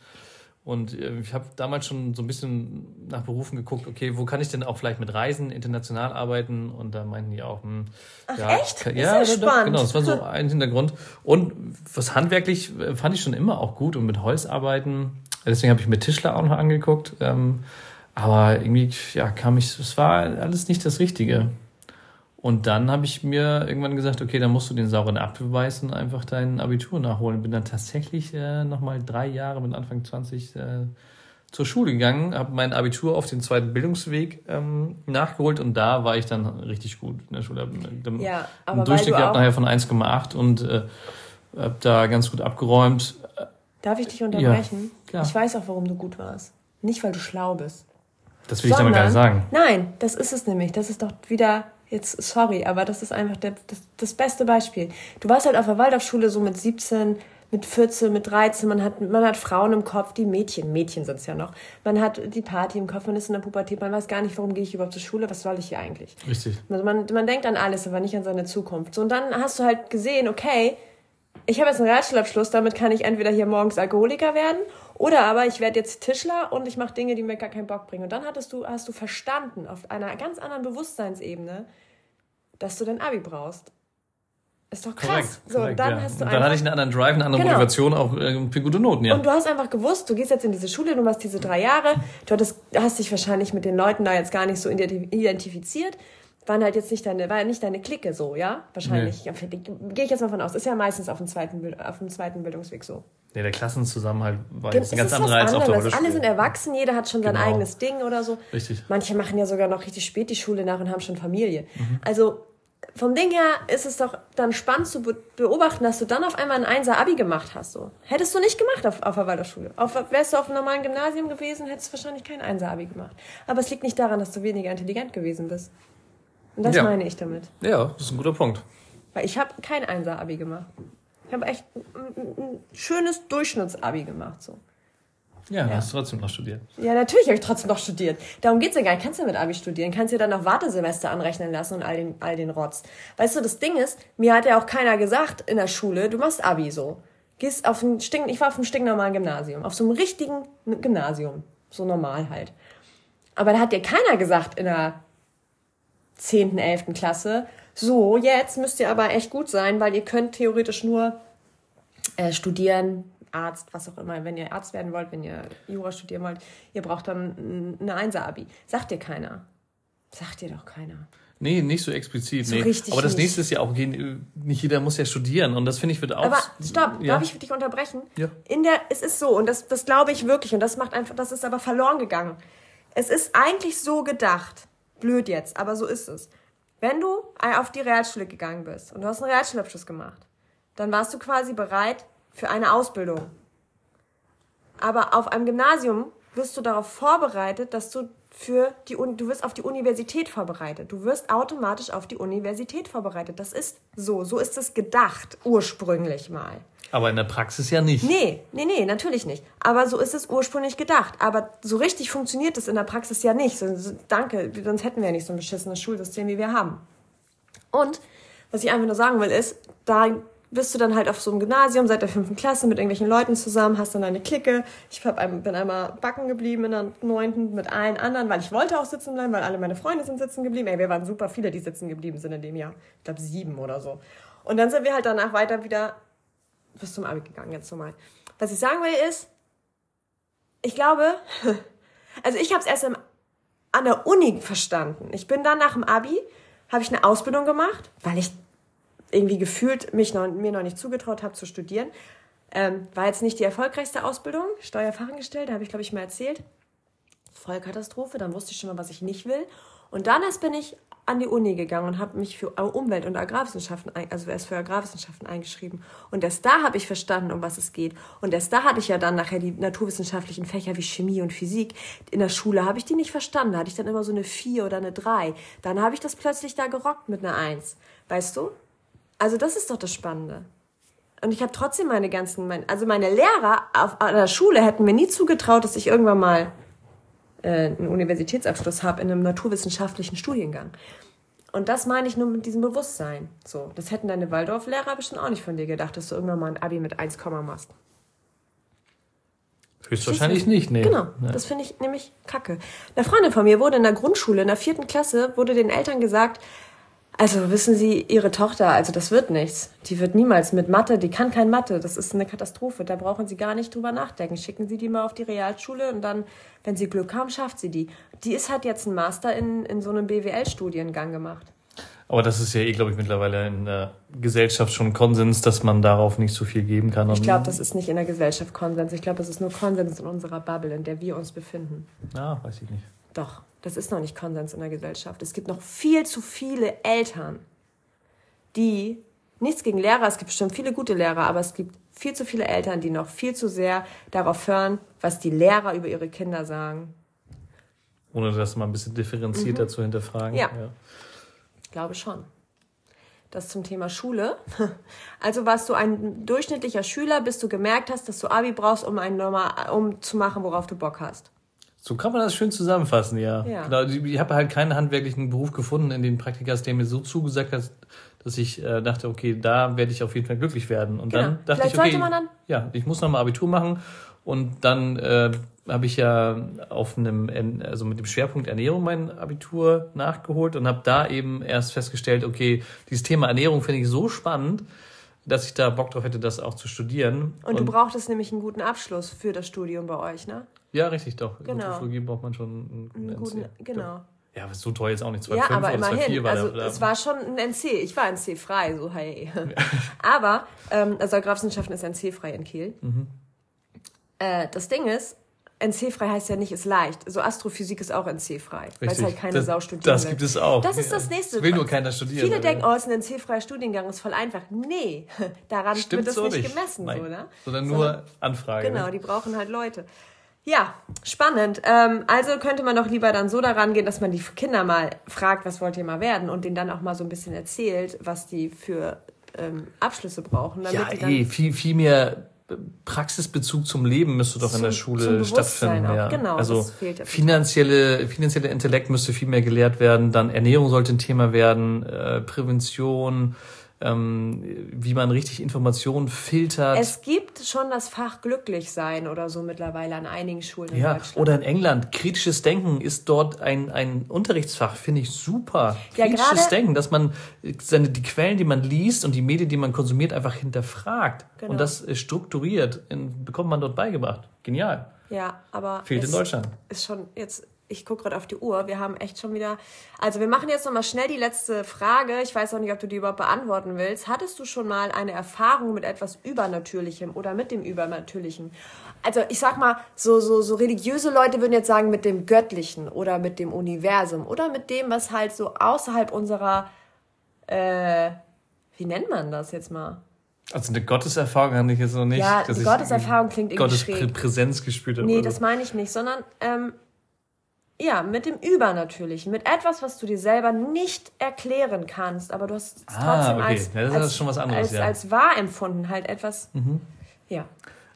Und äh, ich habe damals schon so ein bisschen nach Berufen geguckt, okay, wo kann ich denn auch vielleicht mit Reisen international arbeiten? Und da meinten die auch, hm, Ach, ja, echt? Kann, ja, ist ja spannend. genau, das war so ein Hintergrund. Und was handwerklich äh, fand ich schon immer auch gut und mit Holz arbeiten. Deswegen habe ich mir Tischler auch noch angeguckt. Ähm, aber irgendwie, ja, kam ich, es war alles nicht das Richtige. Und dann habe ich mir irgendwann gesagt, okay, dann musst du den sauren Apfel beißen, einfach dein Abitur nachholen. Bin dann tatsächlich äh, nochmal drei Jahre mit Anfang 20 äh, zur Schule gegangen, habe mein Abitur auf den zweiten Bildungsweg ähm, nachgeholt und da war ich dann richtig gut in der Schule. Ja, aber einen Durchschnitt gehabt nachher von 1,8 und äh, habe da ganz gut abgeräumt. Darf ich dich unterbrechen? Ja, ich weiß auch, warum du gut warst. Nicht, weil du schlau bist. Das will ich damit gar nicht sagen. Nein, das ist es nämlich. Das ist doch wieder Jetzt, sorry, aber das ist einfach der, das, das beste Beispiel. Du warst halt auf der Waldorfschule so mit 17, mit 14, mit 13, man hat, man hat Frauen im Kopf, die Mädchen, Mädchen sind es ja noch. Man hat die Party im Kopf, man ist in der Pubertät, man weiß gar nicht, warum gehe ich überhaupt zur Schule, was soll ich hier eigentlich? Richtig. Also man, man denkt an alles, aber nicht an seine Zukunft. So, und dann hast du halt gesehen, okay, ich habe jetzt einen Realschulabschluss, damit kann ich entweder hier morgens Alkoholiker werden oder aber ich werde jetzt Tischler und ich mache Dinge, die mir gar keinen Bock bringen. Und dann hattest du, hast du verstanden auf einer ganz anderen Bewusstseinsebene, dass du dein Abi brauchst. Ist doch krass. Korrekt, so, korrekt, dann ja. hast du und dann hatte ich einen anderen Drive, eine andere genau. Motivation auch äh, für gute Noten, ja. Und du hast einfach gewusst, du gehst jetzt in diese Schule, du machst diese drei Jahre, du hattest, hast dich wahrscheinlich mit den Leuten da jetzt gar nicht so identifiziert, waren halt jetzt nicht deine, war nicht deine Clique so, ja? Wahrscheinlich. Nee. Gehe ich jetzt mal von aus. Ist ja meistens auf dem zweiten, auf dem zweiten Bildungsweg so. Nee, der Klassenzusammenhalt war jetzt ein ganz anderer als auf der Alle sind erwachsen, jeder hat schon sein genau. eigenes Ding oder so. Richtig. Manche machen ja sogar noch richtig spät die Schule nach und haben schon Familie. Mhm. Also vom Ding her ist es doch dann spannend zu beobachten, dass du dann auf einmal ein Einser Abi gemacht hast. So. Hättest du nicht gemacht auf, auf der Waldorfschule. Auf, wärst du auf einem normalen Gymnasium gewesen, hättest du wahrscheinlich kein Einser Abi gemacht. Aber es liegt nicht daran, dass du weniger intelligent gewesen bist. Und das ja. meine ich damit. Ja, das ist ein guter Punkt. Weil ich habe kein Einser Abi gemacht. Ich habe echt ein, ein, schönes Durchschnittsabi gemacht. So. Ja, ja. hast du trotzdem noch studiert. Ja, natürlich habe ich trotzdem noch studiert. Darum geht es ja gar nicht. Kannst du ja mit Abi studieren. Kannst ja dann noch Wartesemester anrechnen lassen und all den, all den Rotz. Weißt du, das Ding ist, mir hat ja auch keiner gesagt in der Schule, du machst Abi so. gehst auf ein Stink, ich war auf einem stinknormalen Gymnasium, auf so einem richtigen Gymnasium, so normal halt. Aber da hat dir keiner gesagt in der 10., 11. Klasse, so, jetzt müsst ihr aber echt gut sein, weil ihr könnt theoretisch nur äh, studieren, Arzt, was auch immer, wenn ihr Arzt werden wollt, wenn ihr Jura studieren wollt, ihr braucht dann eine Einser-Abi. Sagt dir keiner. Sagt dir doch keiner. Nee, nicht so explizit. So nee. Richtig Aber das nicht. nächste ist ja auch, nicht jeder muss ja studieren. Und das finde ich wird auch. Aber stopp, ja. darf ich dich unterbrechen? Ja. In der, es ist so, und das, das glaube ich wirklich, und das macht einfach, das ist aber verloren gegangen. Es ist eigentlich so gedacht. Blöd jetzt, aber so ist es. Wenn du auf die Realschule gegangen bist und du hast einen Realschulabschluss gemacht, dann warst du quasi bereit für eine Ausbildung. Aber auf einem Gymnasium wirst du darauf vorbereitet, dass du für die du wirst auf die Universität vorbereitet. Du wirst automatisch auf die Universität vorbereitet. Das ist so, so ist es gedacht ursprünglich mal. Aber in der Praxis ja nicht. Nee, nee, nee, natürlich nicht. Aber so ist es ursprünglich gedacht. Aber so richtig funktioniert es in der Praxis ja nicht. Danke, sonst hätten wir ja nicht so ein beschissenes Schulsystem, wie wir haben. Und was ich einfach nur sagen will, ist, da bist du dann halt auf so einem Gymnasium seit der fünften Klasse mit irgendwelchen Leuten zusammen, hast dann eine Clique. Ich hab, bin einmal backen geblieben in der neunten mit allen anderen, weil ich wollte auch sitzen bleiben, weil alle meine Freunde sind sitzen geblieben. Ey, wir waren super viele, die sitzen geblieben sind in dem Jahr. Ich glaube sieben oder so. Und dann sind wir halt danach weiter wieder bis zum Abi gegangen, jetzt nochmal. Was ich sagen will ist, ich glaube, also ich habe es erst im, an der Uni verstanden. Ich bin dann nach dem Abi, habe ich eine Ausbildung gemacht, weil ich irgendwie gefühlt mich noch, mir noch nicht zugetraut habe zu studieren. Ähm, war jetzt nicht die erfolgreichste Ausbildung, Steuerfachangestellte, habe ich glaube ich mal erzählt. Vollkatastrophe, dann wusste ich schon mal, was ich nicht will. Und dann erst bin ich an die Uni gegangen und habe mich für Umwelt- und Agrarwissenschaften, also erst für Agrarwissenschaften eingeschrieben. Und erst da habe ich verstanden, um was es geht. Und erst da hatte ich ja dann nachher die naturwissenschaftlichen Fächer wie Chemie und Physik. In der Schule habe ich die nicht verstanden. Da hatte ich dann immer so eine 4 oder eine 3. Dann habe ich das plötzlich da gerockt mit einer 1. Weißt du? Also das ist doch das Spannende. Und ich habe trotzdem meine ganzen, also meine Lehrer auf, an der Schule hätten mir nie zugetraut, dass ich irgendwann mal äh, einen Universitätsabschluss habe in einem naturwissenschaftlichen Studiengang. Und das meine ich nur mit diesem Bewusstsein. So, das hätten deine Waldorf-Lehrer bestimmt auch nicht von dir gedacht, dass du irgendwann mal ein Abi mit 1, machst. Höchstwahrscheinlich nicht, nee. Genau, ja. das finde ich nämlich kacke. Eine Freundin von mir wurde in der Grundschule, in der vierten Klasse, wurde den Eltern gesagt, also wissen Sie, Ihre Tochter, also das wird nichts. Die wird niemals mit Mathe, die kann kein Mathe, das ist eine Katastrophe. Da brauchen Sie gar nicht drüber nachdenken. Schicken Sie die mal auf die Realschule und dann, wenn sie Glück haben, schafft sie die. Die ist halt jetzt einen Master in, in so einem BWL-Studiengang gemacht. Aber das ist ja eh, glaube ich, mittlerweile in der Gesellschaft schon Konsens, dass man darauf nicht so viel geben kann. Ich glaube, das ist nicht in der Gesellschaft Konsens. Ich glaube, das ist nur Konsens in unserer Bubble, in der wir uns befinden. Ah, weiß ich nicht. Doch. Das ist noch nicht Konsens in der Gesellschaft. Es gibt noch viel zu viele Eltern, die, nichts gegen Lehrer, es gibt bestimmt viele gute Lehrer, aber es gibt viel zu viele Eltern, die noch viel zu sehr darauf hören, was die Lehrer über ihre Kinder sagen. Ohne das mal ein bisschen differenzierter mhm. zu hinterfragen. Ja. ja. Ich glaube schon. Das zum Thema Schule. Also warst du ein durchschnittlicher Schüler, bis du gemerkt hast, dass du Abi brauchst, um, ein normal, um zu machen, worauf du Bock hast. So kann man das schön zusammenfassen, ja. ja. Genau, ich habe halt keinen handwerklichen Beruf gefunden in den Praktikas, der mir so zugesagt hat, dass ich äh, dachte, okay, da werde ich auf jeden Fall glücklich werden. Und genau. dann dachte Vielleicht ich, okay, sollte man dann ja, ich muss nochmal Abitur machen. Und dann äh, habe ich ja auf einem, also mit dem Schwerpunkt Ernährung mein Abitur nachgeholt und habe da eben erst festgestellt, okay, dieses Thema Ernährung finde ich so spannend, dass ich da Bock drauf hätte, das auch zu studieren. Und, und du brauchtest nämlich einen guten Abschluss für das Studium bei euch, ne? Ja, richtig, doch. Genau. Psychologie braucht man schon einen, einen guten, genau. Ja, aber so teuer jetzt auch nicht. 2,5 ja, aber oder 2,4 war also, der, Es war schon ein NC. Ich war NC-frei, so hey. aber, ähm, also Agrarwissenschaften ist NC-frei in Kiel. Mhm. Äh, das Ding ist, NC-frei heißt ja nicht, ist leicht. So Astrophysik ist auch NC-frei, weil es halt keine das, Sau studiert. Das gibt es auch. Das ist das nächste. Will nur keiner studieren. Viele denken, oh, es ist ein NC-freier Studiengang, ist voll einfach. Nee, daran Stimmt wird das so nicht, gemessen. Nein. So, ne? Sondern nur Anfrage. Genau, die brauchen halt Leute. Ja, spannend. Ähm, also könnte man doch lieber dann so daran gehen, dass man die Kinder mal fragt, was wollt ihr mal werden und denen dann auch mal so ein bisschen erzählt, was die für ähm, Abschlüsse brauchen. Damit ja, eh, viel, viel mehr Praxisbezug zum Leben müsste doch zum, in der Schule stattfinden. Ja. Genau, also finanzielle, finanzielle Intellekt müsste viel mehr gelehrt werden. Dann Ernährung sollte ein Thema werden, äh, Prävention, ähm, wie man richtig Informationen filtert. Es gibt schon das Fach glücklich sein oder so mittlerweile an einigen Schulen in ja, Deutschland. Oder in England. Kritisches Denken ist dort ein, ein Unterrichtsfach, finde ich super. Ja, Kritisches Denken, dass man seine, die Quellen, die man liest und die Medien, die man konsumiert, einfach hinterfragt. Genau. Und das strukturiert, in, bekommt man dort beigebracht. Genial. Ja, aber. Fehlt in Deutschland. Ist schon jetzt ich gucke gerade auf die Uhr. Wir haben echt schon wieder. Also wir machen jetzt nochmal schnell die letzte Frage. Ich weiß auch nicht, ob du die überhaupt beantworten willst. Hattest du schon mal eine Erfahrung mit etwas Übernatürlichem oder mit dem Übernatürlichen? Also ich sag mal, so, so, so religiöse Leute würden jetzt sagen mit dem Göttlichen oder mit dem Universum oder mit dem, was halt so außerhalb unserer, äh, wie nennt man das jetzt mal? Also eine Gotteserfahrung hatte ich jetzt noch nicht. Ja, eine Gotteserfahrung klingt irgendwie Gottes schräg. Präsenz gespürt habe. Nee, das meine ich nicht, sondern ähm, ja, mit dem Übernatürlichen, mit etwas, was du dir selber nicht erklären kannst, aber du hast es ah, trotzdem okay. als, ja, das als, ist schon was anderes, als, ja. als wahr empfunden, halt etwas, mhm. ja.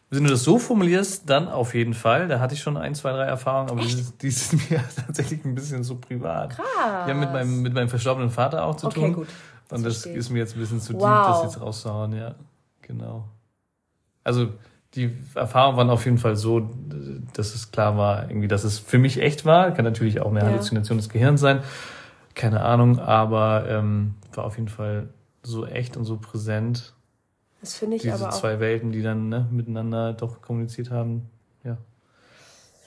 Wenn du das so formulierst, dann auf jeden Fall. Da hatte ich schon ein, zwei, drei Erfahrungen, aber die, die, sind mir tatsächlich ein bisschen so privat. Krass. Die haben mit meinem, mit meinem verstorbenen Vater auch zu okay, tun. Gut. Das Und das verstehe. ist mir jetzt ein bisschen zu wow. deep, das jetzt rauszuhauen, ja. Genau. Also, die Erfahrungen waren auf jeden Fall so, dass es klar war, irgendwie, dass es für mich echt war. Kann natürlich auch eine ja. Halluzination des Gehirns sein. Keine Ahnung, aber ähm, war auf jeden Fall so echt und so präsent. Das finde ich Diese aber auch. zwei Welten, die dann ne, miteinander doch kommuniziert haben. Ja.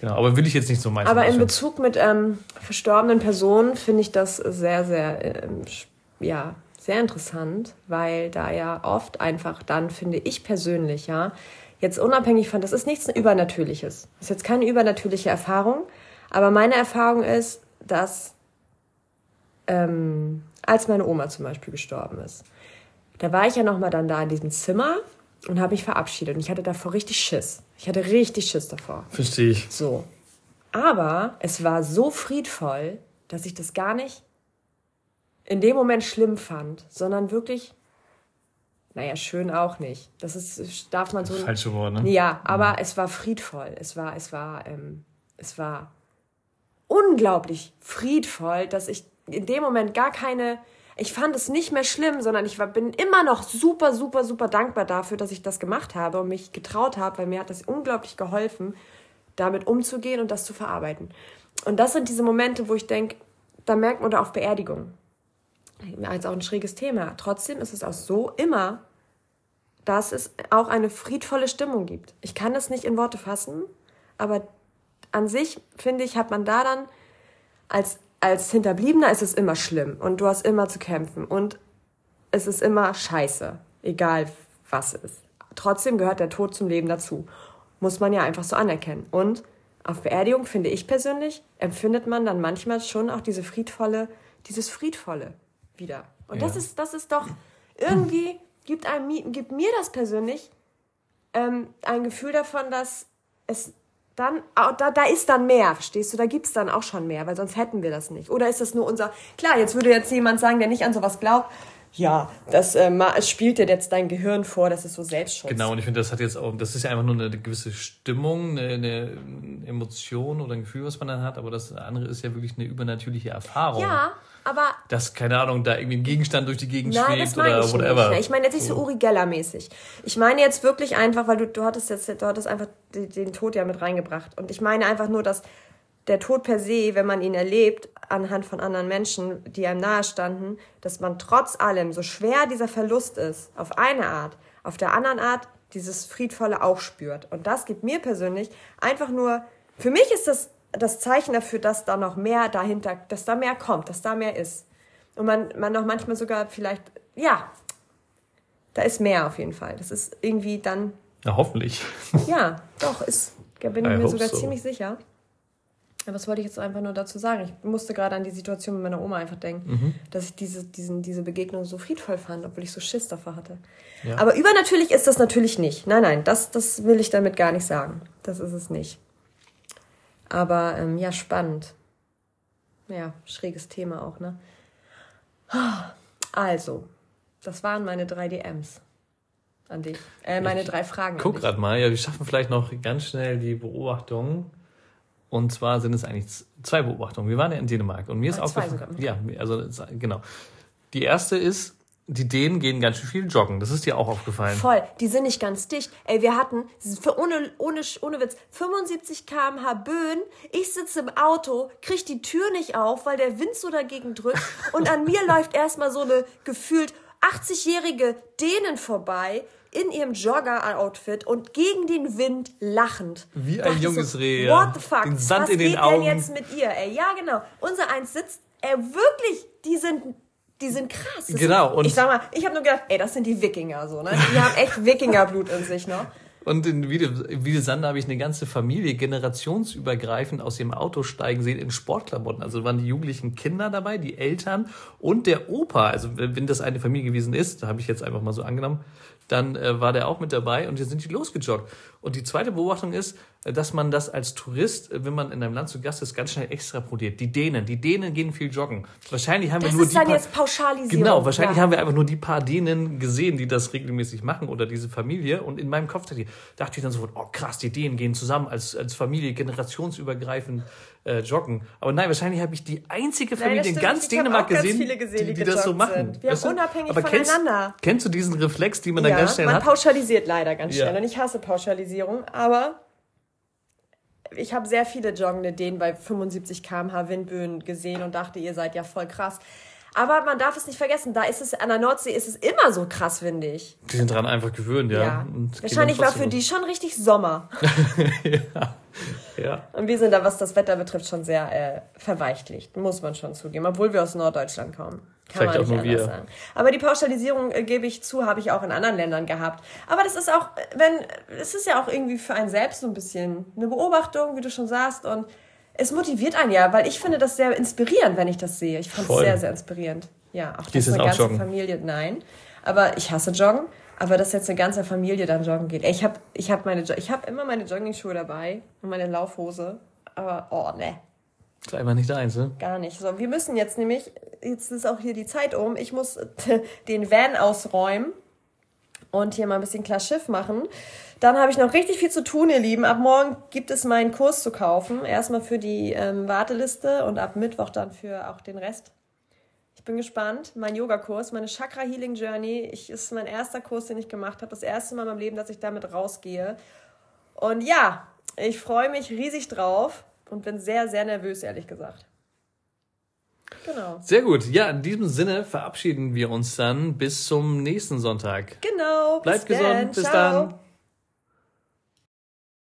Genau, aber will ich jetzt nicht so meinen. Aber in Bezug mit ähm, verstorbenen Personen finde ich das sehr, sehr, ähm, ja, sehr interessant, weil da ja oft einfach dann, finde ich persönlich, ja, jetzt unabhängig von, das ist nichts Übernatürliches. Das ist jetzt keine übernatürliche Erfahrung, aber meine Erfahrung ist, dass ähm, als meine Oma zum Beispiel gestorben ist, da war ich ja nochmal dann da in diesem Zimmer und habe mich verabschiedet. Und ich hatte davor richtig Schiss. Ich hatte richtig Schiss davor. Verstehe ich. So. Aber es war so friedvoll, dass ich das gar nicht in dem Moment schlimm fand, sondern wirklich naja, schön auch nicht. Das ist, darf man so. Falsche Wort, ne? Ja, aber mhm. es war friedvoll. Es war, es war, ähm, es war unglaublich friedvoll, dass ich in dem Moment gar keine, ich fand es nicht mehr schlimm, sondern ich war, bin immer noch super, super, super dankbar dafür, dass ich das gemacht habe und mich getraut habe, weil mir hat das unglaublich geholfen, damit umzugehen und das zu verarbeiten. Und das sind diese Momente, wo ich denke, da merkt man da auf Beerdigung. Als auch ein schräges Thema. Trotzdem ist es auch so immer dass es auch eine friedvolle Stimmung gibt. Ich kann das nicht in Worte fassen, aber an sich, finde ich, hat man da dann als, als Hinterbliebener ist es immer schlimm und du hast immer zu kämpfen und es ist immer scheiße, egal was ist. Trotzdem gehört der Tod zum Leben dazu. Muss man ja einfach so anerkennen. Und auf Beerdigung, finde ich persönlich, empfindet man dann manchmal schon auch diese friedvolle, dieses Friedvolle wieder. Und ja. das ist, das ist doch irgendwie gibt, einem, gibt mir das persönlich ähm, ein Gefühl davon, dass es dann, da, da ist dann mehr, verstehst du? Da gibt es dann auch schon mehr, weil sonst hätten wir das nicht. Oder ist das nur unser. Klar, jetzt würde jetzt jemand sagen, der nicht an sowas glaubt, ja, das äh, spielt dir jetzt dein Gehirn vor, das ist so Selbstschutz. Genau, und ich finde, das hat jetzt auch, das ist ja einfach nur eine gewisse Stimmung, eine, eine, Emotion oder ein Gefühl, was man dann hat, aber das andere ist ja wirklich eine übernatürliche Erfahrung. Ja, aber. Dass, keine Ahnung, da irgendwie ein Gegenstand durch die Gegend nein, schwebt oder ich whatever. Nicht. Ich meine jetzt nicht so Uri Geller-mäßig. Ich meine jetzt wirklich einfach, weil du, du hattest jetzt, du hattest einfach den Tod ja mit reingebracht. Und ich meine einfach nur, dass der Tod per se, wenn man ihn erlebt, anhand von anderen Menschen, die einem nahestanden, dass man trotz allem, so schwer dieser Verlust ist, auf eine Art, auf der anderen Art dieses Friedvolle auch spürt. Und das gibt mir persönlich einfach nur, für mich ist das das Zeichen dafür, dass da noch mehr dahinter, dass da mehr kommt, dass da mehr ist. Und man, man auch manchmal sogar vielleicht, ja, da ist mehr auf jeden Fall. Das ist irgendwie dann. Ja, hoffentlich. Ja, doch, ist, da bin ich mir sogar so. ziemlich sicher. Aber was wollte ich jetzt einfach nur dazu sagen? Ich musste gerade an die Situation mit meiner Oma einfach denken, mhm. dass ich diese, diesen, diese Begegnung so friedvoll fand, obwohl ich so Schiss davor hatte. Ja. Aber übernatürlich ist das natürlich nicht. Nein, nein, das, das will ich damit gar nicht sagen. Das ist es nicht. Aber ähm, ja, spannend. Ja, schräges Thema auch, ne? Also, das waren meine drei DMs an dich. Äh, meine ich drei Fragen. Guck gerade mal, ja, wir schaffen vielleicht noch ganz schnell die Beobachtung. Und zwar sind es eigentlich zwei Beobachtungen. Wir waren ja in Dänemark und mir ist ah, aufgefallen. Ja, also genau. Die erste ist, die Dänen gehen ganz schön viel joggen. Das ist dir auch aufgefallen. Voll. Die sind nicht ganz dicht. Ey, wir hatten, für ohne, ohne, ohne Witz, 75 km/h Böen. Ich sitze im Auto, krieg die Tür nicht auf, weil der Wind so dagegen drückt. Und an mir läuft erstmal so eine gefühlt 80-jährige Dänen vorbei in ihrem Jogger-Outfit und gegen den Wind lachend. Wie ein junges so, Reh. What the fuck? Den Sand Was in den geht Augen. denn jetzt mit ihr? Ey, ja, genau. Unser Eins sitzt, ey, wirklich, die sind die sind krass. Das genau. Sind, ich sag mal, ich habe nur gedacht, ey, das sind die Wikinger so, ne? Die haben echt Wikingerblut in sich noch. Und in Wiedesande habe ich eine ganze Familie generationsübergreifend aus dem Auto steigen sehen in Sportklamotten. Also waren die jugendlichen Kinder dabei, die Eltern und der Opa. Also wenn das eine Familie gewesen ist, da habe ich jetzt einfach mal so angenommen, dann äh, war der auch mit dabei und dann sind die losgejoggt. Und die zweite Beobachtung ist, dass man das als Tourist, äh, wenn man in einem Land zu Gast ist, ganz schnell extrapoliert. Die Dänen, die Dänen gehen viel joggen. Wahrscheinlich haben das wir nur die ist dann jetzt Pauschalisierung. Genau, wahrscheinlich ja. haben wir einfach nur die paar Dänen gesehen, die das regelmäßig machen oder diese Familie. Und in meinem Kopf dachte ich, dann sofort, oh krass, die Dänen gehen zusammen als, als Familie generationsübergreifend äh, joggen. Aber nein, wahrscheinlich habe ich die einzige Familie nein, in ganz ich Dänemark gesehen, gesehen, die, die, die das so machen. Sind. Wir weißt haben unabhängig aber voneinander. Kennst, kennst du diesen Reflex, den man ja, dann ganz schnell man hat? Man pauschalisiert leider ganz schnell. Ja. Und ich hasse Pauschalisierung, aber ich habe sehr viele joggende Dänen bei 75 km/h Windböen gesehen und dachte, ihr seid ja voll krass. Aber man darf es nicht vergessen, da ist es an der Nordsee ist es immer so krass windig. Die sind dran einfach gewöhnt, ja. ja. Wahrscheinlich war für die schon richtig Sommer. ja. ja. Und wir sind da, was das Wetter betrifft, schon sehr äh, verweichlicht, muss man schon zugeben, obwohl wir aus Norddeutschland kommen. Kann Vielleicht auch nur wir. Sagen. Aber die Pauschalisierung, äh, gebe ich zu, habe ich auch in anderen Ländern gehabt. Aber das ist auch, wenn, es ist ja auch irgendwie für einen selbst so ein bisschen eine Beobachtung, wie du schon sagst, und es motiviert einen ja, weil ich finde das sehr inspirierend, wenn ich das sehe. Ich fand es sehr, sehr inspirierend. Ja, auch dass eine ganze joggen? Familie, nein. Aber ich hasse Joggen. Aber dass jetzt eine ganze Familie dann joggen geht. ich habe ich hab meine, ich habe immer meine Jogging-Schuhe dabei und meine Laufhose. Aber, oh, ne. Ist einfach nicht eins, ne? Gar nicht. So, wir müssen jetzt nämlich, jetzt ist auch hier die Zeit um, ich muss den Van ausräumen und hier mal ein bisschen klar Schiff machen. Dann habe ich noch richtig viel zu tun, ihr Lieben. Ab morgen gibt es meinen Kurs zu kaufen. Erstmal für die ähm, Warteliste und ab Mittwoch dann für auch den Rest. Ich bin gespannt. Mein Yogakurs, meine Chakra Healing Journey. Ich, ist mein erster Kurs, den ich gemacht habe. Das erste Mal in meinem Leben, dass ich damit rausgehe. Und ja, ich freue mich riesig drauf und bin sehr, sehr nervös, ehrlich gesagt. Genau. Sehr gut. Ja, in diesem Sinne verabschieden wir uns dann bis zum nächsten Sonntag. Genau. Bleibt gesund. Bis Ciao. dann.